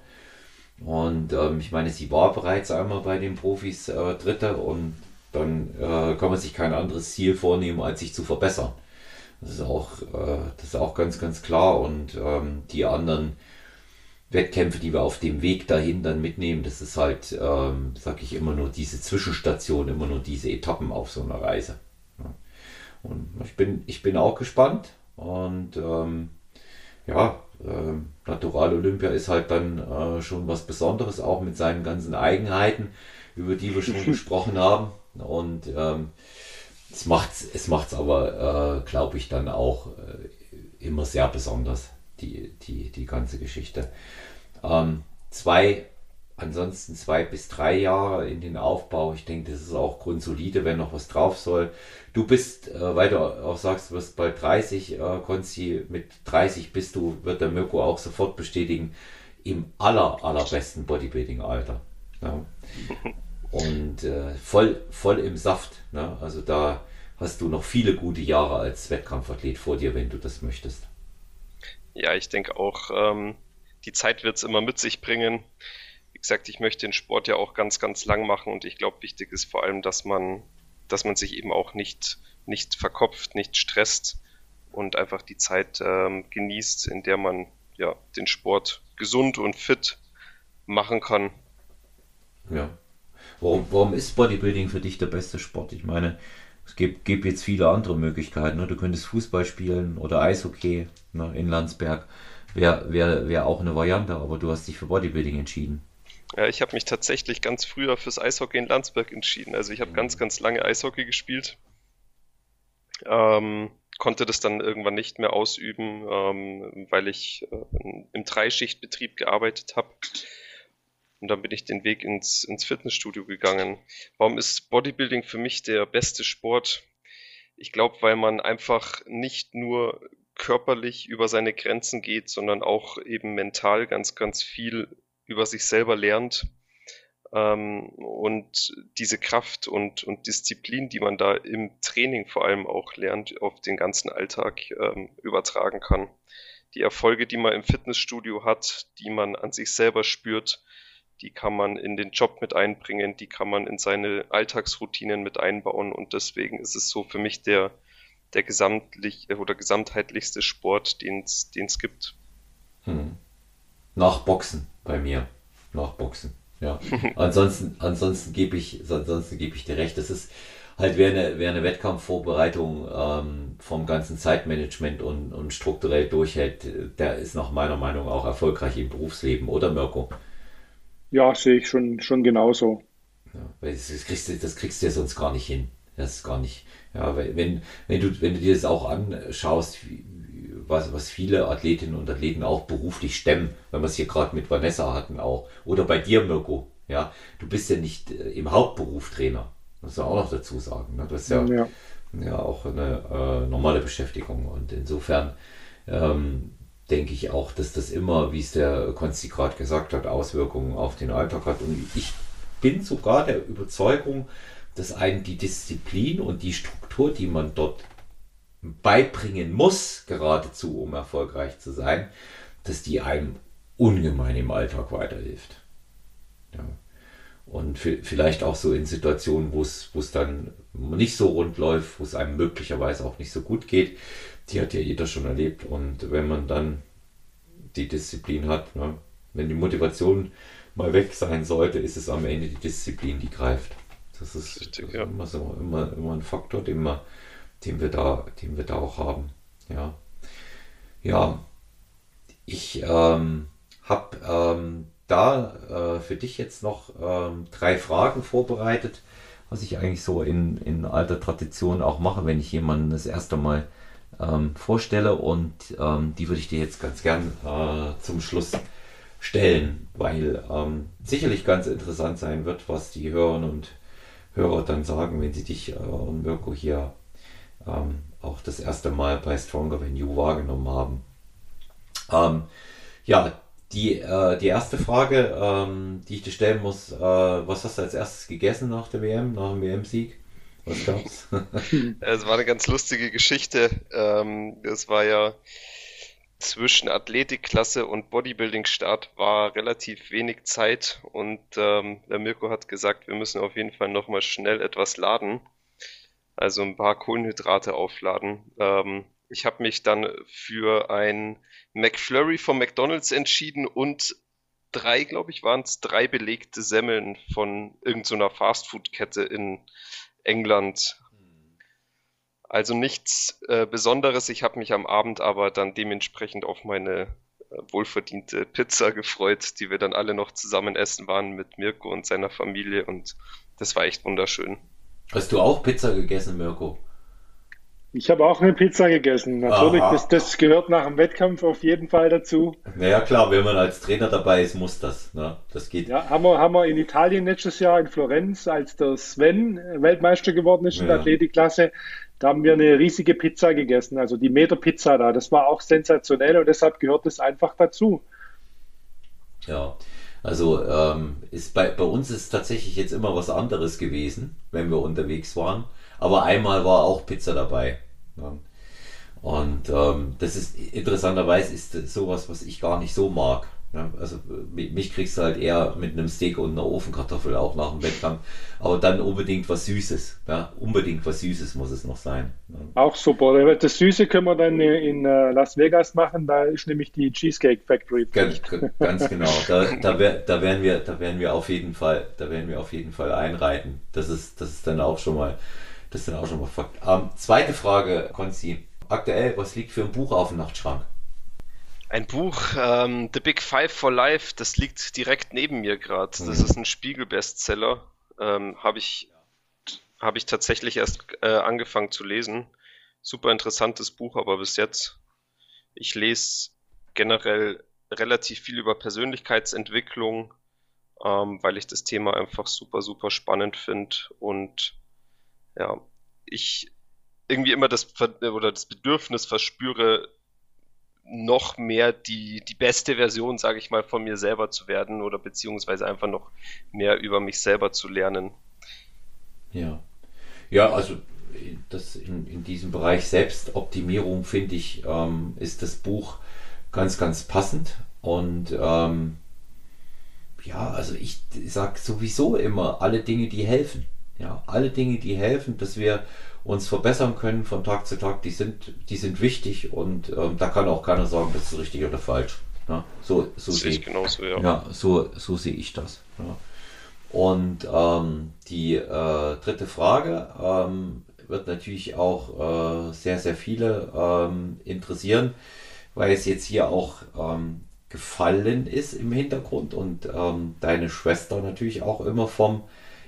Und ähm, ich meine, sie war bereits einmal bei den Profis äh, Dritte und dann äh, kann man sich kein anderes Ziel vornehmen, als sich zu verbessern. Das ist auch, äh, das ist auch ganz, ganz klar. Und ähm, die anderen Wettkämpfe, die wir auf dem Weg dahin dann mitnehmen, das ist halt, ähm, sag ich immer nur diese Zwischenstation, immer nur diese Etappen auf so einer Reise. Und ich bin, ich bin auch gespannt. Und ähm, ja, äh, Natural Olympia ist halt dann äh, schon was Besonderes, auch mit seinen ganzen Eigenheiten, über die wir schon (laughs) gesprochen haben. Und ähm, es macht es macht's aber, äh, glaube ich, dann auch äh, immer sehr besonders, die, die, die ganze Geschichte. Ähm, zwei ansonsten zwei bis drei Jahre in den Aufbau. Ich denke, das ist auch grundsolide, wenn noch was drauf soll. Du bist, äh, weil du auch sagst, du wirst bald 30, äh, Konzi, mit 30 bist du, wird der Mirko auch sofort bestätigen, im aller, allerbesten Bodybuilding-Alter. Ja. Und äh, voll, voll im Saft. Ne? Also da hast du noch viele gute Jahre als Wettkampfathlet vor dir, wenn du das möchtest. Ja, ich denke auch, ähm, die Zeit wird es immer mit sich bringen. Gesagt, ich möchte den Sport ja auch ganz, ganz lang machen und ich glaube, wichtig ist vor allem, dass man, dass man sich eben auch nicht, nicht verkopft, nicht stresst und einfach die Zeit ähm, genießt, in der man ja den Sport gesund und fit machen kann. Ja. Warum, warum ist Bodybuilding für dich der beste Sport? Ich meine, es gibt, gibt jetzt viele andere Möglichkeiten. Ne? Du könntest Fußball spielen oder Eishockey ne? in Landsberg. Wäre wär, wär auch eine Variante, aber du hast dich für Bodybuilding entschieden. Ja, ich habe mich tatsächlich ganz früher fürs Eishockey in Landsberg entschieden. Also ich habe mhm. ganz, ganz lange Eishockey gespielt. Ähm, konnte das dann irgendwann nicht mehr ausüben, ähm, weil ich äh, im Dreischichtbetrieb gearbeitet habe. Und dann bin ich den Weg ins, ins Fitnessstudio gegangen. Warum ist Bodybuilding für mich der beste Sport? Ich glaube, weil man einfach nicht nur körperlich über seine Grenzen geht, sondern auch eben mental ganz, ganz viel über sich selber lernt. Ähm, und diese Kraft und, und Disziplin, die man da im Training vor allem auch lernt, auf den ganzen Alltag ähm, übertragen kann. Die Erfolge, die man im Fitnessstudio hat, die man an sich selber spürt, die kann man in den Job mit einbringen, die kann man in seine Alltagsroutinen mit einbauen und deswegen ist es so für mich der, der gesamtlich oder gesamtheitlichste Sport, den es gibt. Hm. Nach Boxen bei mir. Nach Boxen. Ja. (laughs) ansonsten, ansonsten gebe ich, ansonsten gebe ich dir recht. Das ist halt wer eine, wer eine Wettkampfvorbereitung ähm, vom ganzen Zeitmanagement und, und strukturell durchhält, der ist nach meiner Meinung auch erfolgreich im Berufsleben, oder Mirko? Ja, sehe ich schon, schon genauso. Ja, weil das, das, kriegst du, das kriegst du ja sonst gar nicht hin. Das ist gar nicht. Ja, wenn, wenn, du, wenn du dir das auch anschaust, wie, was, was viele Athletinnen und Athleten auch beruflich stemmen, wenn wir es hier gerade mit Vanessa hatten auch. Oder bei dir, Mirko. Ja, du bist ja nicht äh, im Hauptberuf Trainer. Das muss man auch noch dazu sagen. Ne? Das ist ja, ja. ja auch eine äh, normale Beschäftigung. Und insofern ähm, denke ich auch, dass das immer, wie es der Konsti gerade gesagt hat, Auswirkungen auf den Alltag hat. Und ich bin sogar der Überzeugung, dass einen die Disziplin und die Struktur, die man dort beibringen muss, geradezu, um erfolgreich zu sein, dass die einem ungemein im Alltag weiterhilft. Ja. Und vielleicht auch so in Situationen, wo es, dann nicht so rund läuft, wo es einem möglicherweise auch nicht so gut geht, die hat ja jeder schon erlebt. Und wenn man dann die Disziplin hat, ne, wenn die Motivation mal weg sein sollte, ist es am Ende die Disziplin, die greift. Das ist, Richtig, ja. immer, so, immer, immer ein Faktor, den wir, den wir da, den wir da auch haben. Ja, ja ich ähm, habe ähm, da äh, für dich jetzt noch ähm, drei Fragen vorbereitet, was ich eigentlich so in, in alter Tradition auch mache, wenn ich jemanden das erste Mal ähm, vorstelle und ähm, die würde ich dir jetzt ganz gern äh, zum Schluss stellen, weil ähm, sicherlich ganz interessant sein wird, was die Hörerinnen und Hörer dann sagen, wenn sie dich äh, und Mirko hier ähm, auch das erste Mal bei Stronger Than You wahrgenommen haben. Ähm, ja, die, äh, die erste Frage, ähm, die ich dir stellen muss, äh, was hast du als erstes gegessen nach der WM, nach dem WM-Sieg? Was gab's? (laughs) es war eine ganz lustige Geschichte. Ähm, es war ja zwischen Athletikklasse und Bodybuilding-Start war relativ wenig Zeit und ähm, der Mirko hat gesagt, wir müssen auf jeden Fall nochmal schnell etwas laden. Also ein paar Kohlenhydrate aufladen. Ähm, ich habe mich dann für ein McFlurry von McDonald's entschieden und drei, glaube ich, waren es drei belegte Semmeln von irgendeiner so Fastfood-Kette in England. Also nichts äh, Besonderes. Ich habe mich am Abend aber dann dementsprechend auf meine äh, wohlverdiente Pizza gefreut, die wir dann alle noch zusammen essen waren mit Mirko und seiner Familie und das war echt wunderschön. Hast du auch Pizza gegessen, Mirko? Ich habe auch eine Pizza gegessen. Natürlich, das, das, gehört nach dem Wettkampf auf jeden Fall dazu. Naja, klar, wenn man als Trainer dabei ist, muss das. Ne? Das geht. Ja, haben wir, haben wir in Italien letztes Jahr in Florenz, als der Sven Weltmeister geworden ist in ja. der Athletikklasse, da haben wir eine riesige Pizza gegessen, also die Meter Pizza da. Das war auch sensationell und deshalb gehört es einfach dazu. Ja, also ähm, ist bei, bei uns ist tatsächlich jetzt immer was anderes gewesen, wenn wir unterwegs waren. Aber einmal war auch Pizza dabei. Ja. Und ähm, das ist interessanterweise ist sowas, was ich gar nicht so mag. Ja, also mich kriegst du halt eher mit einem Steak und einer Ofenkartoffel auch nach dem Wettkampf. Aber dann unbedingt was Süßes. Ja, unbedingt was Süßes muss es noch sein. Auch super. Das Süße können wir dann in äh, Las Vegas machen. Da ist nämlich die Cheesecake Factory. Ganz, ganz genau. Da, da, da, werden wir, da werden wir auf jeden Fall, da werden wir auf jeden Fall einreiten. Das ist, das ist dann auch schon mal, das ist dann auch schon mal Fakt. Ähm, zweite Frage, Konzi. Aktuell, was liegt für ein Buch auf dem Nachtschrank? Ein Buch, ähm, The Big Five for Life, das liegt direkt neben mir gerade. Das mhm. ist ein Spiegel-Bestseller. Ähm, Habe ich, hab ich tatsächlich erst äh, angefangen zu lesen. Super interessantes Buch, aber bis jetzt, ich lese generell relativ viel über Persönlichkeitsentwicklung, ähm, weil ich das Thema einfach super, super spannend finde und ja, ich irgendwie immer das oder das Bedürfnis verspüre, noch mehr die, die beste Version, sage ich mal, von mir selber zu werden oder beziehungsweise einfach noch mehr über mich selber zu lernen. Ja. Ja, also das in, in diesem Bereich Selbstoptimierung finde ich, ähm, ist das Buch ganz, ganz passend. Und ähm, ja, also ich sage sowieso immer alle Dinge, die helfen. Ja, alle Dinge, die helfen, dass wir uns verbessern können von Tag zu Tag, die sind, die sind wichtig und ähm, da kann auch keiner sagen, das ist richtig oder falsch. Ja, so so sehe ich genauso, ja. ja. so, so sehe ich das. Ja. Und ähm, die äh, dritte Frage ähm, wird natürlich auch äh, sehr, sehr viele ähm, interessieren, weil es jetzt hier auch ähm, gefallen ist im Hintergrund und ähm, deine Schwester natürlich auch immer vom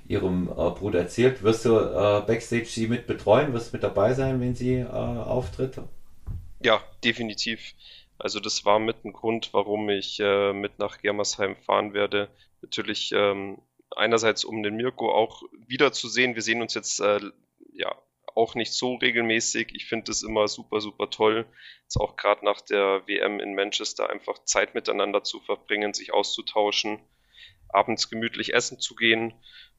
ihrem äh, Bruder erzählt. Wirst du äh, Backstage sie mit betreuen? Wirst du mit dabei sein, wenn sie äh, auftritt? Ja, definitiv. Also das war mit ein Grund, warum ich äh, mit nach Germersheim fahren werde. Natürlich ähm, einerseits, um den Mirko auch wiederzusehen. Wir sehen uns jetzt äh, ja auch nicht so regelmäßig. Ich finde es immer super, super toll, jetzt auch gerade nach der WM in Manchester einfach Zeit miteinander zu verbringen, sich auszutauschen, abends gemütlich essen zu gehen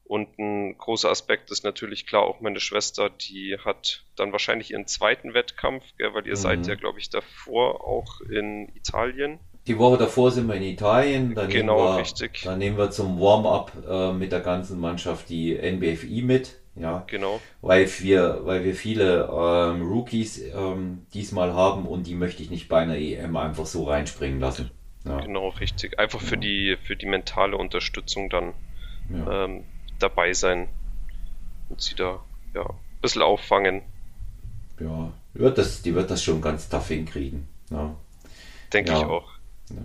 und ein großer Aspekt ist natürlich klar auch meine Schwester, die hat dann wahrscheinlich ihren zweiten Wettkampf, gell, weil ihr mhm. seid ja, glaube ich, davor auch in Italien. Die Woche davor sind wir in Italien. Dann genau, nehmen wir, richtig. Dann nehmen wir zum Warm-up äh, mit der ganzen Mannschaft die NBFI mit. Ja, genau. Weil wir, weil wir viele ähm, Rookies ähm, diesmal haben und die möchte ich nicht bei einer EM einfach so reinspringen lassen. Ja. Genau, richtig. Einfach ja. für die, für die mentale Unterstützung dann. Ja. Ähm, dabei sein und sie da ja, ein bisschen auffangen. Ja, wird das, die wird das schon ganz tough hinkriegen. Ja. Denke ja. ich auch. Ja.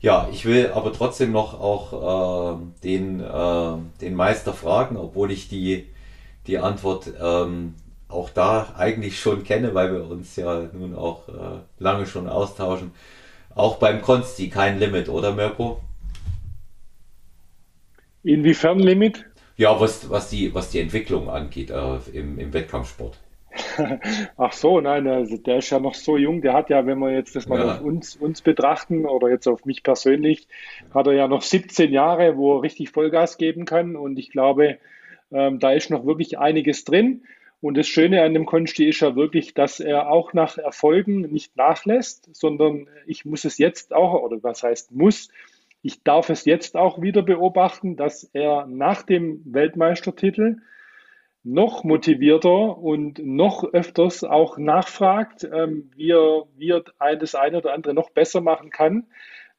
ja. ich will aber trotzdem noch auch äh, den, äh, den Meister fragen, obwohl ich die, die Antwort ähm, auch da eigentlich schon kenne, weil wir uns ja nun auch äh, lange schon austauschen. Auch beim Konsti kein Limit, oder Mirko? Inwiefern Limit? Ja, was, was, die, was die Entwicklung angeht äh, im, im Wettkampfsport. (laughs) Ach so, nein, also der ist ja noch so jung. Der hat ja, wenn wir jetzt das mal ja. auf uns, uns betrachten oder jetzt auf mich persönlich, hat er ja noch 17 Jahre, wo er richtig Vollgas geben kann. Und ich glaube, ähm, da ist noch wirklich einiges drin. Und das Schöne an dem Konsti ist ja wirklich, dass er auch nach Erfolgen nicht nachlässt, sondern ich muss es jetzt auch, oder was heißt muss, ich darf es jetzt auch wieder beobachten, dass er nach dem Weltmeistertitel noch motivierter und noch öfters auch nachfragt, ähm, wie, er, wie er das eine oder andere noch besser machen kann.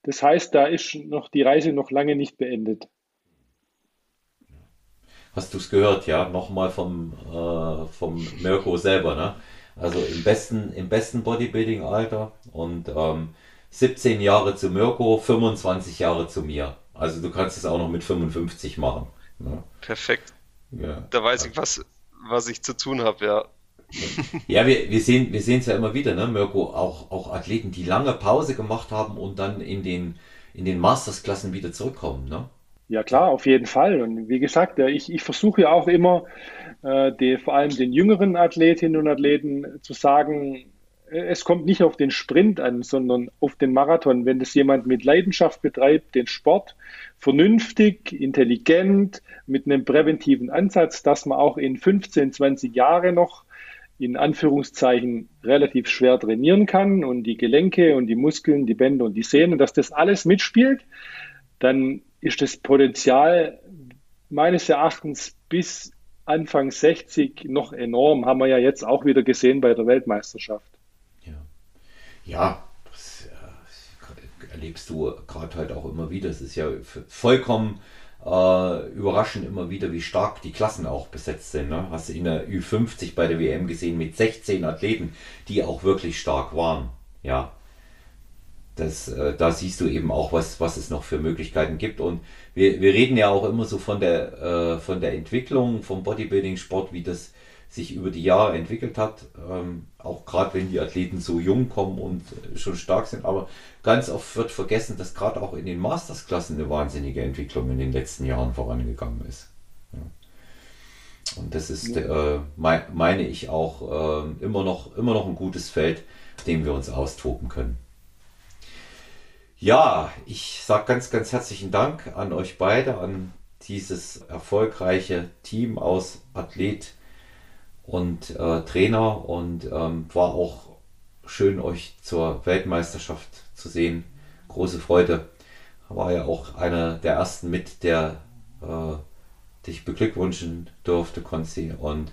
Das heißt, da ist noch die Reise noch lange nicht beendet. Hast du es gehört, ja? Nochmal vom, äh, vom Mirko selber, ne? Also im besten, im besten Bodybuilding-Alter und ähm, 17 Jahre zu Mirko, 25 Jahre zu mir. Also du kannst es auch noch mit 55 machen. Ja. Perfekt. Ja. Da weiß ich, was, was ich zu tun habe, ja. ja, wir, wir sehen wir es ja immer wieder, ne, Mirko, auch, auch Athleten, die lange Pause gemacht haben und dann in den, in den Mastersklassen wieder zurückkommen, ne? Ja klar, auf jeden Fall. Und wie gesagt, ich, ich versuche ja auch immer, äh, die, vor allem den jüngeren Athletinnen und Athleten zu sagen, es kommt nicht auf den Sprint an, sondern auf den Marathon. Wenn das jemand mit Leidenschaft betreibt, den Sport, vernünftig, intelligent, mit einem präventiven Ansatz, dass man auch in 15, 20 Jahre noch in Anführungszeichen relativ schwer trainieren kann und die Gelenke und die Muskeln, die Bänder und die Sehnen, dass das alles mitspielt, dann ist das Potenzial meines Erachtens bis Anfang 60 noch enorm. Haben wir ja jetzt auch wieder gesehen bei der Weltmeisterschaft. Ja, das erlebst du gerade halt auch immer wieder. Es ist ja vollkommen äh, überraschend immer wieder, wie stark die Klassen auch besetzt sind. Ne? Hast du in der Ü50 bei der WM gesehen mit 16 Athleten, die auch wirklich stark waren. Ja, das, äh, da siehst du eben auch, was, was es noch für Möglichkeiten gibt. Und wir, wir reden ja auch immer so von der, äh, von der Entwicklung vom Bodybuilding-Sport, wie das sich über die Jahre entwickelt hat. Ähm, auch gerade wenn die Athleten so jung kommen und schon stark sind. Aber ganz oft wird vergessen, dass gerade auch in den Mastersklassen eine wahnsinnige Entwicklung in den letzten Jahren vorangegangen ist. Ja. Und das ist, äh, mein, meine ich, auch äh, immer, noch, immer noch ein gutes Feld, dem wir uns austoben können. Ja, ich sage ganz, ganz herzlichen Dank an euch beide, an dieses erfolgreiche Team aus Athlet und äh, Trainer und ähm, war auch schön, euch zur Weltmeisterschaft zu sehen. Große Freude. War ja auch einer der ersten mit, der äh, dich beglückwünschen durfte, Konzi. Und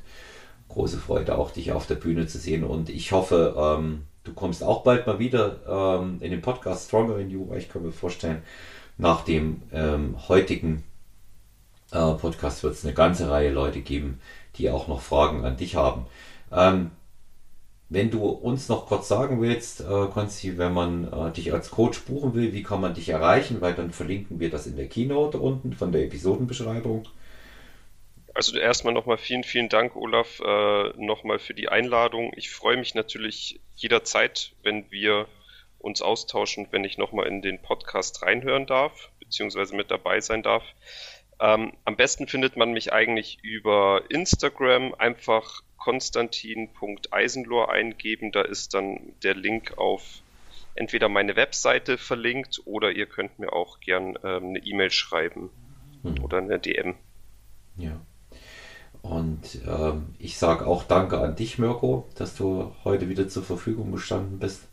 große Freude auch, dich auf der Bühne zu sehen. Und ich hoffe, ähm, du kommst auch bald mal wieder ähm, in den Podcast Stronger in You, ich kann mir vorstellen, nach dem ähm, heutigen äh, Podcast wird es eine ganze Reihe Leute geben, die auch noch Fragen an dich haben. Ähm, wenn du uns noch kurz sagen willst, äh, Konsti, wenn man äh, dich als Coach buchen will, wie kann man dich erreichen? Weil dann verlinken wir das in der Keynote unten von der Episodenbeschreibung. Also erstmal nochmal vielen, vielen Dank, Olaf, äh, nochmal für die Einladung. Ich freue mich natürlich jederzeit, wenn wir uns austauschen, wenn ich nochmal in den Podcast reinhören darf, beziehungsweise mit dabei sein darf. Ähm, am besten findet man mich eigentlich über Instagram. Einfach konstantin.eisenlohr eingeben. Da ist dann der Link auf entweder meine Webseite verlinkt oder ihr könnt mir auch gern ähm, eine E-Mail schreiben hm. oder eine DM. Ja. Und ähm, ich sage auch Danke an dich, Mirko, dass du heute wieder zur Verfügung gestanden bist.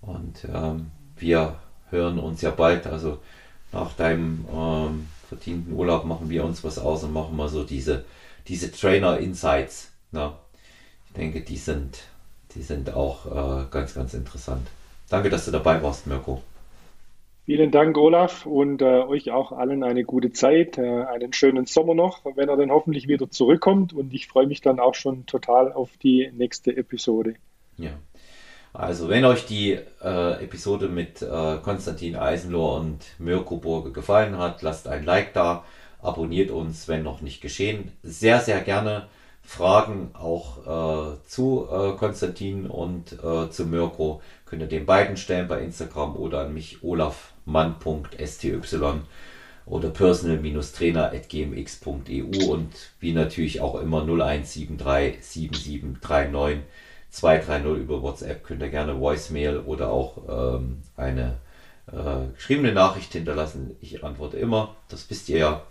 Und ähm, wir hören uns ja bald. Also nach deinem ähm, verdienten Urlaub machen wir uns was aus und machen mal so diese, diese Trainer Insights. Na, ich denke, die sind, die sind auch äh, ganz, ganz interessant. Danke, dass du dabei warst, Mirko. Vielen Dank, Olaf, und äh, euch auch allen eine gute Zeit, äh, einen schönen Sommer noch, wenn er dann hoffentlich wieder zurückkommt. Und ich freue mich dann auch schon total auf die nächste Episode. Ja. Also, wenn euch die äh, Episode mit äh, Konstantin Eisenlohr und Mirko Burge gefallen hat, lasst ein Like da, abonniert uns, wenn noch nicht geschehen. Sehr, sehr gerne Fragen auch äh, zu äh, Konstantin und zu Mirko könnt ihr den beiden stellen bei Instagram oder an mich Olaf mann.sty oder personal-trainer.gmx.eu und wie natürlich auch immer 0173 7739 230 über WhatsApp könnt ihr gerne Voicemail oder auch ähm, eine äh, geschriebene Nachricht hinterlassen. Ich antworte immer, das wisst ihr ja.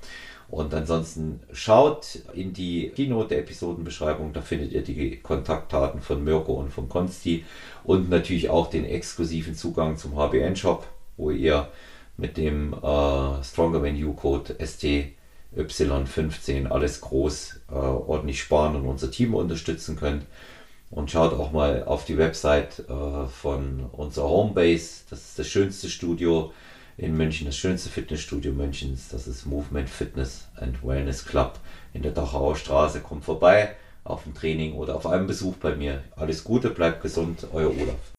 Und ansonsten schaut in die Keynote der Episodenbeschreibung, da findet ihr die Kontaktdaten von Mirko und von Konsti und natürlich auch den exklusiven Zugang zum HBN-Shop wo ihr mit dem äh, Stronger Menu Code STY15 alles groß äh, ordentlich sparen und unser Team unterstützen könnt. Und schaut auch mal auf die Website äh, von unserer Homebase. Das ist das schönste Studio in München, das schönste Fitnessstudio Münchens. Das ist Movement Fitness and Wellness Club in der Dachauer Straße. Kommt vorbei auf ein Training oder auf einen Besuch bei mir. Alles Gute, bleibt gesund, euer Olaf.